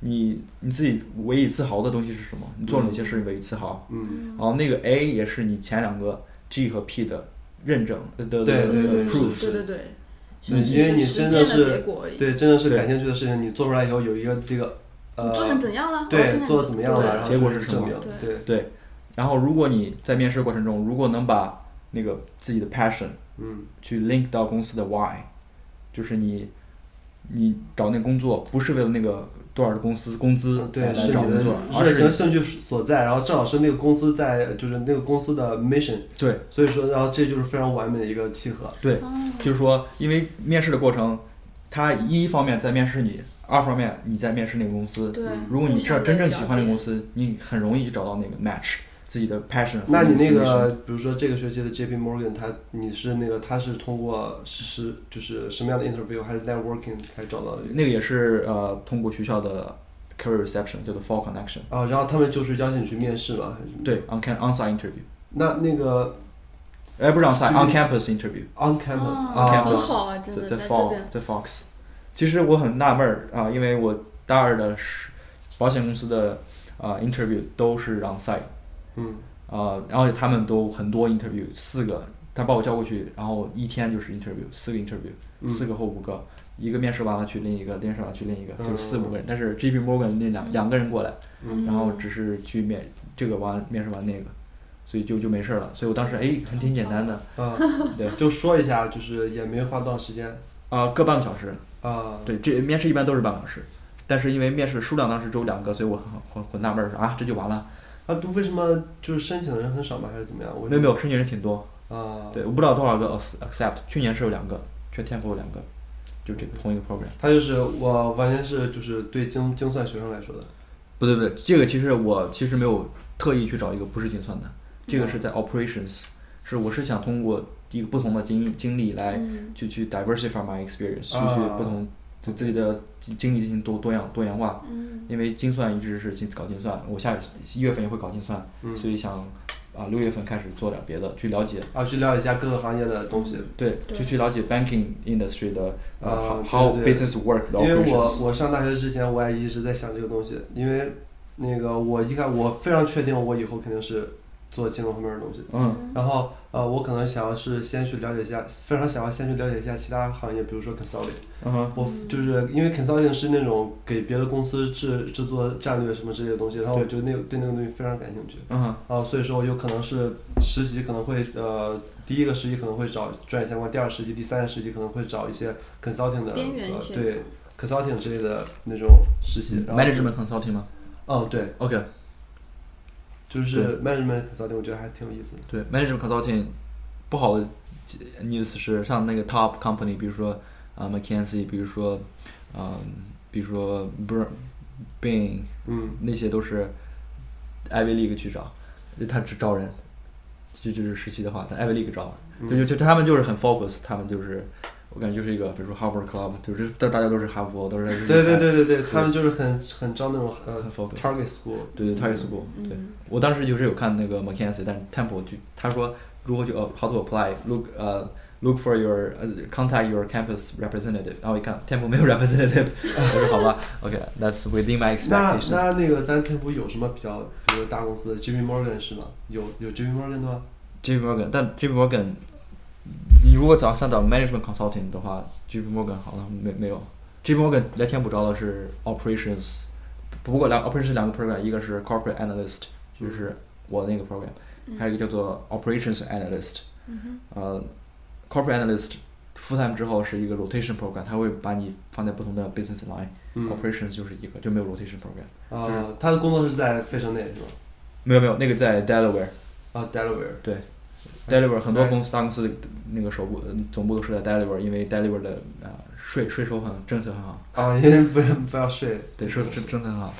你你自己唯以自豪的东西是什么？你做了哪些事为以自豪？嗯然后那个 A 也是你前两个 G 和 P 的认证呃的的对对对嗯 proof。对对对，对，是因为你实真的是。对，真的是感兴趣的事情，你做出来以后有一个这个呃，做成怎样了？对做的怎么样了，结果是证明什么，对，对，然后如果你在面试过程中，如果能把那个自己的 passion 嗯去 link 到公司的 why，就是你你找那工作不是为了那个多少的公司工资来找工作，而是兴趣所在，然后正好是那个公司在就是那个公司的 mission，对所以说，然后这就是非常完美的一个契合。对，哦就是说，因为面试的过程，他一方面在面试你，二方面你在面试那个公司。对，如果你是真正喜欢那个公，司，你很容易就找到那个 match 自己的 passion 那你那个，比如说这个学期的 JP Morgan，他你是那个他是通过是就是什么样的 interview，还是 networking 才找到的？那个也是呃通过学校的 career reception 叫做 fall connection，啊，然后他们就是邀请你去面试嘛，还是什么？对 on can onsite interview，那那个哎不是 on site on campus interview，on campus 哦啊，很好啊，真的在在在这 Fox 边。在 Fox，其实我很纳闷儿啊，因为我大二的是保险公司的啊 interview 都是 onsite。嗯啊，然后他们都很多 interview，四个，他把我叫过去，然后一天就是 interview，四个 interview，、嗯四个或五个，一个面试完了去另一个，面试完了去另一个，就是四嗯五个人。但是 JP Morgan 那两两个人过来，嗯然后只是去面这个完面试完那个，所以就就没事了。所以我当时哎，还挺简单的，啊，对就说一下，就是也没花多长时间啊、各半个小时。啊。对，这面试一般都是半个小时，但是因为面试数量当时只有两个，所以我很很很纳闷儿，说啊这就完了。啊，都为什么就是申请的人很少吗？还是怎么样？我没有没有，申请人挺多。啊，对，我不知道多少个 ac- accept，去年是有两个，全天赋有两个，就这个同一个 program。他就是我完全是就是对精精算学生来说的。不对不对，这个其实我其实没有特意去找一个不是精算的，这个是在 operations，是我是想通过一个不同的经经历来嗯去去 diversify my experience，去啊去不同对自己的经历进行多多样多元化。嗯因为精算一直是精搞精算，我下一月份也会搞精算，嗯所以想啊六月份开始做点别的，去了解啊，去了解一下各个行业的东西。对，对就去了解 banking industry 的呃、how business work 的因为我。我上大学之前我也一直在想这个东西，因为那个我一看我非常确定我以后肯定是做金融方面的东西。嗯然后呃，我可能想要是先去了解一下，非常想要先去了解一下其他行业，比如说 consulting。嗯哼我就是因为 consulting 是那种给别的公司制制作战略什么之类的东西，然后我对就那个对那个东西非常感兴趣。嗯哼啊，所以说我有可能是实习可能会呃，第一个实习可能会找专业相关，第二个实习、第三个实习可能会找一些 consulting 的对 consulting 之类的那种实习。嗯，management consulting 吗哦，对，？OK，就是 management consulting，我觉得还挺有意思的。对，management consulting 不好的 news 是像那个 top company，比如说啊、McKinsey，比如说嗯、比如说 Br Bain 嗯，那些都是 Ivy League 去找，他只招人，就就是实习的话，在 Ivy League 招，嗯就就就他们就是很 focus，他们就是我感觉就是一个，比如说 Harvard Club，就是大大家都是哈佛，都是对对对对对，他们就是很很招那种呃很 focus target school。对对 target school，对嗯我当时就是有看那个 McKinsey，但是 Temple 就他说如何去呃 how to apply，look 呃 look for your 呃 contact your campus representative，然后一看 Temple 没有 representative，我说好吧，OK，that's within my expectation。那那个咱 Temple 有什么比较，比如大公司 Jimmy Morgan 是吗？有有 J P Morgan 的吗？JP Morgan，但 JP Morgan，你如果找想找 management consulting 的话，JP Morgan 好了没没有。JP Morgan 来填补招的是 operations，不过两 operations 两个 program，一个是 corporate analyst，就是我那个 program，还有一个叫做 operations analyst。嗯呃，corporate analyst full time 之后是一个 rotation program，它会把你放在不同的 business line。嗯 operations 就是一个，就没有 rotation program。就是啊，他的工作是在费城内是吗？没有没有，那个在 Delaware。啊，Delaware。对。Deliver 很多哎公司大公司的那个首部呃总部都是在 Deliver，因为 Deliver 的啊、税税收很政策很好，啊，因为不要不要税。对，税政政策很好。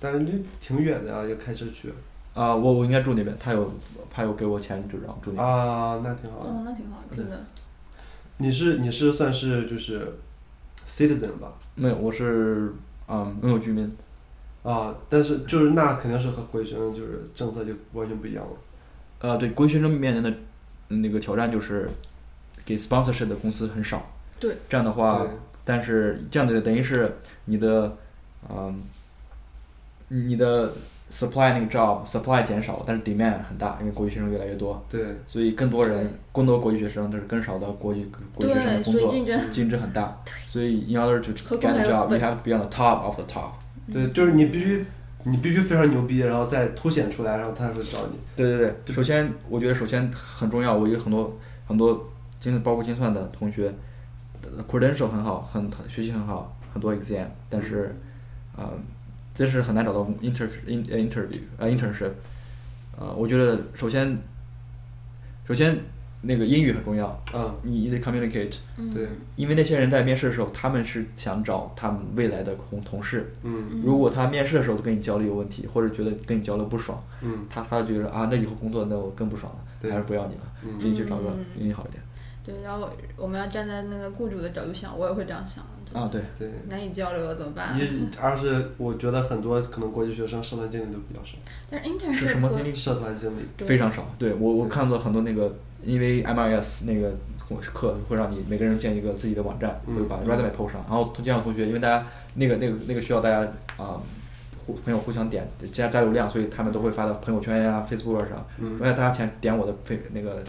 但是这挺远的啊，要开车去。啊、我我应该住那边，他有他有给我钱就让我住那边。啊，那挺好的。哦，那挺好的，真的。你是你是算是就是 citizen 吧？没有，我是啊、永久居民。啊，但是就是那肯定是和国际学生就是政策就完全不一样了。呃，对，国际学生面临的嗯那个挑战就是给 sponsorship 的公司很少。对。这样的话，但是这样的等于是你的，嗯、你的 supply 那个 job supply 减少，但是 demand 很大，因为国际学生越来越多，对，所以更多人，更多国际学生，但是更少的国际国际学生的工作竞争竞争很大。所以 in order to get 况 a 还有 job, you have to be on the top of the top。对，就是你必须你必须非常牛逼，然后再凸显出来，然后他才会找你。对对对，首先我觉得首先很重要，我有很多很多精包括精算的同学呃，credential 很好，很很学习很好，很多 exam，但是，呃，真是很难找到 inter in 呃 interview 呃 internship，呃，我觉得首先首先那个英语很重要，嗯，你你得 communicate，嗯。对，因为那些人在面试的时候，他们是想找他们未来的同同事，嗯。如果他面试的时候跟你交流有问题，或者觉得跟你交流不爽，嗯。他他就觉得啊，那以后工作那我更不爽了，对。还是不要你了，嗯。自己去找个嗯。英语好一点。对，然后我们要站在那个雇主的角度想，我也会这样想。啊，对，对。难以交流怎么办？一，二是我觉得很多可能国际学生社团经理都比较少，但是 internship 和是什么经历？社团经理，非常少。对我我看到很多那个，因为 MIS 那个课会让你每个人建一个自己的网站，嗯会把 resume post 上，然后这样的同学，因为大家那个那个那个需要大家啊。互朋友互相点加加流量，所以他们都会发到朋友圈呀、Facebook 上，嗯而且大家前点我的非那个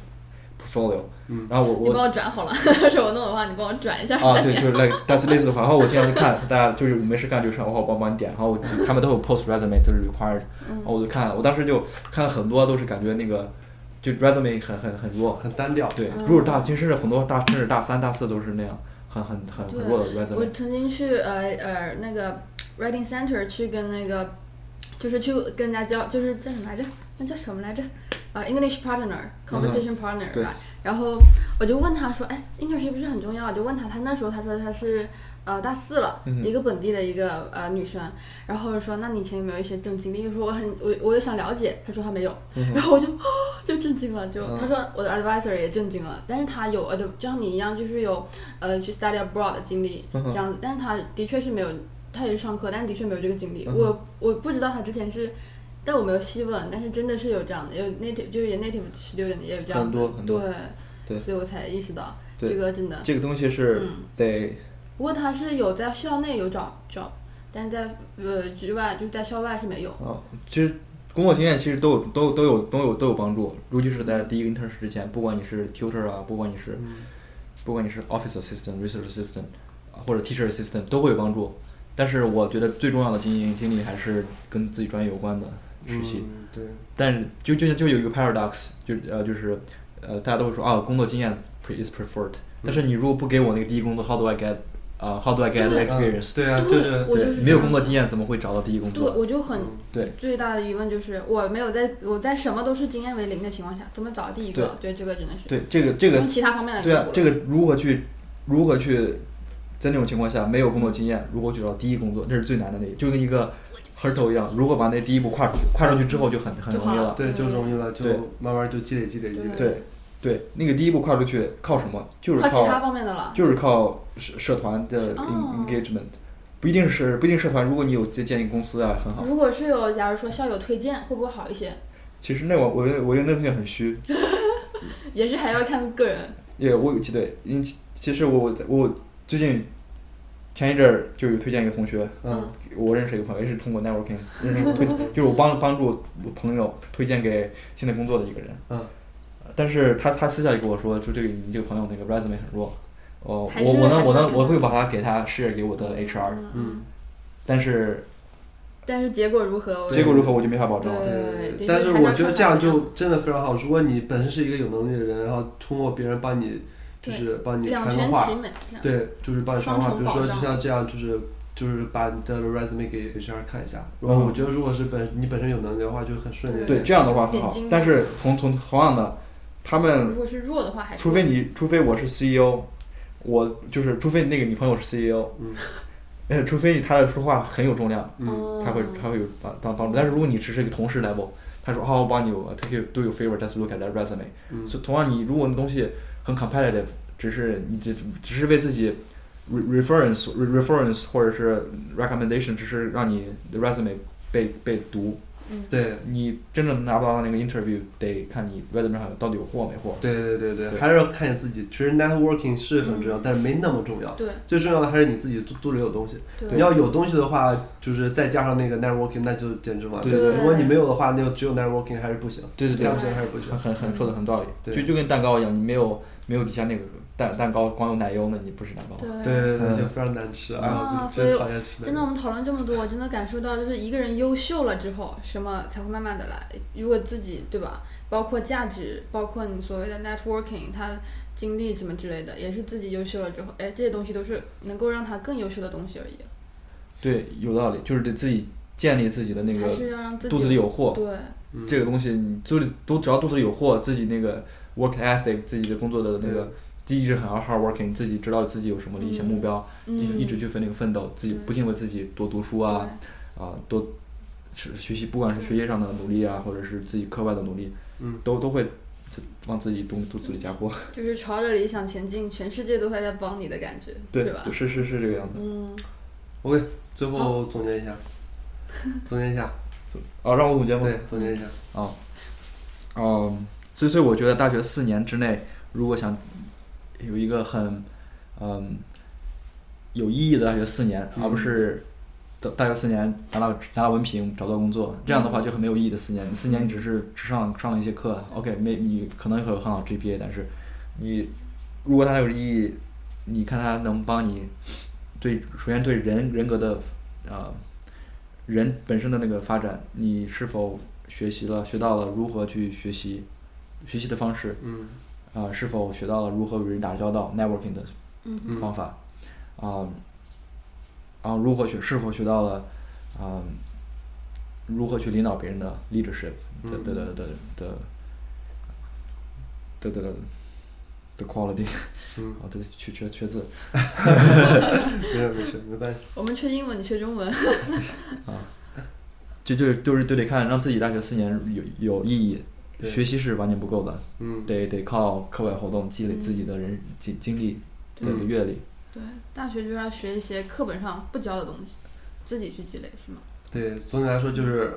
portfolio，嗯然后我我你帮我转好了，要 是我弄的话，你帮我转一下。啊，对，就是 like that's 类似的话，然后我经常去看，大家就是没事干就上，我帮帮你点，然后我他们都有 post resume，都是 required，然后我就看，我当时就看了很多都是感觉那个就 resume 很很很弱，很单调。对，嗯如果大其实很多大甚至大三大四都是那样，很很很很弱的 resume，我曾经去呃呃那个 writing center 去跟那个，就是去跟人家交，就是叫什么来着？那叫什么来着？啊、e n g l i s h partner conversation partner 嗯对吧。然后我就问他说，哎，internship 不是很重要？我就问他，他那时候他说他是。呃，大四了，嗯一个本地的一个呃女生，然后说，那你以前有没有一些正经历？就说我很我我也想了解，他说他没有，然后我就、就震惊了，就、嗯他说我的 advisor 也震惊了，但是他有呃就就像你一样，就是有呃去 study abroad 的经历嗯这样子，但是他的确是没有，他也是上课，但是的确没有这个经历。嗯我我不知道他之前是，但我没有细问，但是真的是有这样的，有 native 就是也 native student 也有这样很的，多很多对，对所以我才意识到这个真的。这个东西是嗯得不过他是有在校内有找 job，但是在呃之外就是在校外是没有。啊，其实工作经验其实都有都都有都有都有帮助，尤其是在第一个 internship 之前，不管你是 tutor 啊，不管你是、不管你是 office assistant、research assistant 啊或者 teacher assistant 都会有帮助。但是我觉得最重要的经营经历还是跟自己专业有关的实习。嗯，对，但是就就就有一个 paradox，就呃就是呃大家都会说啊工作经验 is preferred，但是你如果不给我那个第一工作，how do I get 啊、how do I get experience？对啊，就是没有工作经验怎么会找到第一工作对，作？我就很嗯对最大的疑问就是，我没有在我在什么都是经验为零的情况下，怎么找第一个？我觉得这个真的是对，这个这个从其他方面来对啊这个如何去如何去在那种情况下没有工作经验，如果去找第一工作，这是最难的那个，就跟一个 hurdle 一样，如果把那第一步跨出去，跨上去之后就很很容易了。对，就容易了，就慢慢就积累积累积累。对对，那个第一步跨出去靠什么？就是靠其他方面的了。就是靠社社团的 engagement，不一定是不一定社团，如果你有建建议公司啊，很好。如果是有，假如说校友推荐，会不会好一些？其实那我我觉得我觉得那东西很虚，也是还要看个人。也我有对，因其其实我我我最近前一阵儿就有推荐一个同学，嗯。我认识一个朋友，也是通过 networking 认 识推，就是我帮帮助我朋友推荐给现在工作的一个人，嗯。但是他他私下里跟我说，就这个你这个朋友那个 resume 很弱，哦，我我能我能我会把他给他 share 给我的 HR，嗯嗯，但是但是结果如何？结果如何我就没法保证。了。对对但是我觉得这样就真的非常好。如果你本身是一个有能力的人，然后通过别人帮你，就是帮你传个话对，就是帮你传话。比如说，就像这样，就是就是把你的 resume 给 HR 看一下。然后嗯我觉得，如果是本你本身有能力的话，就很顺利。对，这样的话很好。但是从从同样的，他们如果是弱的话，还除非你，除非我是 CEO，我就是除非那个女朋友是 CEO，嗯呃，除非他的说话很有重量，嗯才会才会有帮帮帮助。但是如果你只是一个同事 level，他说好，我帮你我 take do you favor just look at that resume，嗯所以同样你如果那东西很 competitive，只是你只只是为自己 re- reference re- reference 或者是 recommendation，只是让你的 resume 被被读，对你真正拿不到那个 interview，得看你 resume 上到底有货没货。对对对对，对还是要看你自己。其实 networking 是很重要，但是没那么重要。对最重要的还是你自己肚肚里有东西。对你要有东西的话，就是再加上那个 networking，那就简直完了。对对对如果你没有的话，那就只有 networking 还是不行。对对对干不行还是不行很。很很说的很道理，对就就跟蛋糕一样，你没有没有底下那个蛋蛋糕，光有奶油，那你不是蛋糕。对对对对，嗯就非常难吃。哎啊所以真讨厌吃那真的，我。们讨论这么多，我真的感受到，就是一个人优秀了之后，什么才会慢慢的来。如果自己对吧，包括价值，包括你所谓的 networking，他经历什么之类的，也是自己优秀了之后，哎，这些东西都是能够让他更优秀的东西而已。对，有道理，就是得自己建立自己的那还是个要让自己肚子里有货，对，嗯这个东西你肚里都只要肚子里有货，自己那个 work ethic，自己的工作的那个。一直很 hard working，自己知道自己有什么理想目标，嗯一一直去奋那个奋斗，自己不停为自己多读书啊，啊，多是学习，不管是学业上的努力啊，或者是自己课外的努力，嗯都都会往自己肚肚子里加锅。就是朝着理想前进，全世界都会在帮你的感觉，对吧？是是是这个样子。嗯，OK，最后 总结一下，总结一下，哦，让我总结吗？对，总结一下。啊，嗯，所以所以我觉得大学四年之内，如果想有一个很嗯有意义的大学四年，而不是大大学四年拿到拿到文凭找到工作，这样的话就很没有意义的四年。你四年你只是只上上了一些课，OK，没你可能会有很好 GPA，但是你如果它有意义，你看它能帮你对首先对人人格的呃人本身的那个发展，你是否学习了学到了如何去学习学习的方式，嗯啊、是否学到了如何与人打交道 networking 的方法，啊、然后如何学是否学到了啊、如何去领导别人的 leadership 的的的的的的的的 quality，嗯，啊，对，缺缺缺字，没事没事，没关系。我们缺英文，你缺中文。啊就就就是都得看让自己大学四年有有意义，对学习是完全不够的，嗯，得得靠课外活动积累自己的人经经历的嗯的阅历。对，大学就是要学一些课本上不教的东西，自己去积累，是吗？对，总体来说就是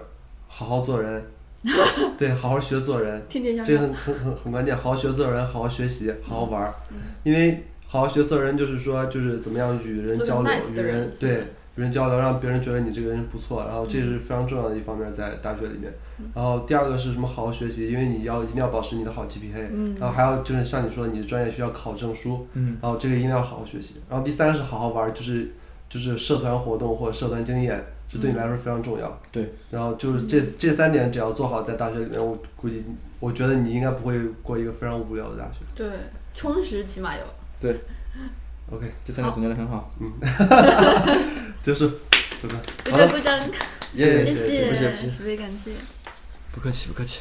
好好做人，对，好好学做人，天天向这个。很很很很关键。好好学做人，好好学习，好好玩儿。嗯因为好好学做人，就是说就是怎么样与人交流，nice 与人对与人交流，让别人觉得你这个人不错。然后这是非常重要的一方面，在大学里面。然后第二个是什么？好好学习，因为你要一定要保持你的好 GPA。嗯然后还有就是像你说，你的专业需要考证书。嗯然后这个一定要好好学习。然后第三是好好玩，就是就是社团活动或者社团经验，这对你来说非常重要。对。然后就是这这三点，只要做好，在大学里面，我估计我觉得你应该不会过一个非常无聊的大学。对，充实起码有。对，OK，这三点总结的很好。结束，怎么。鼓掌鼓掌，耶谢谢谢不谢不谢十倍感谢。不客气，不客气。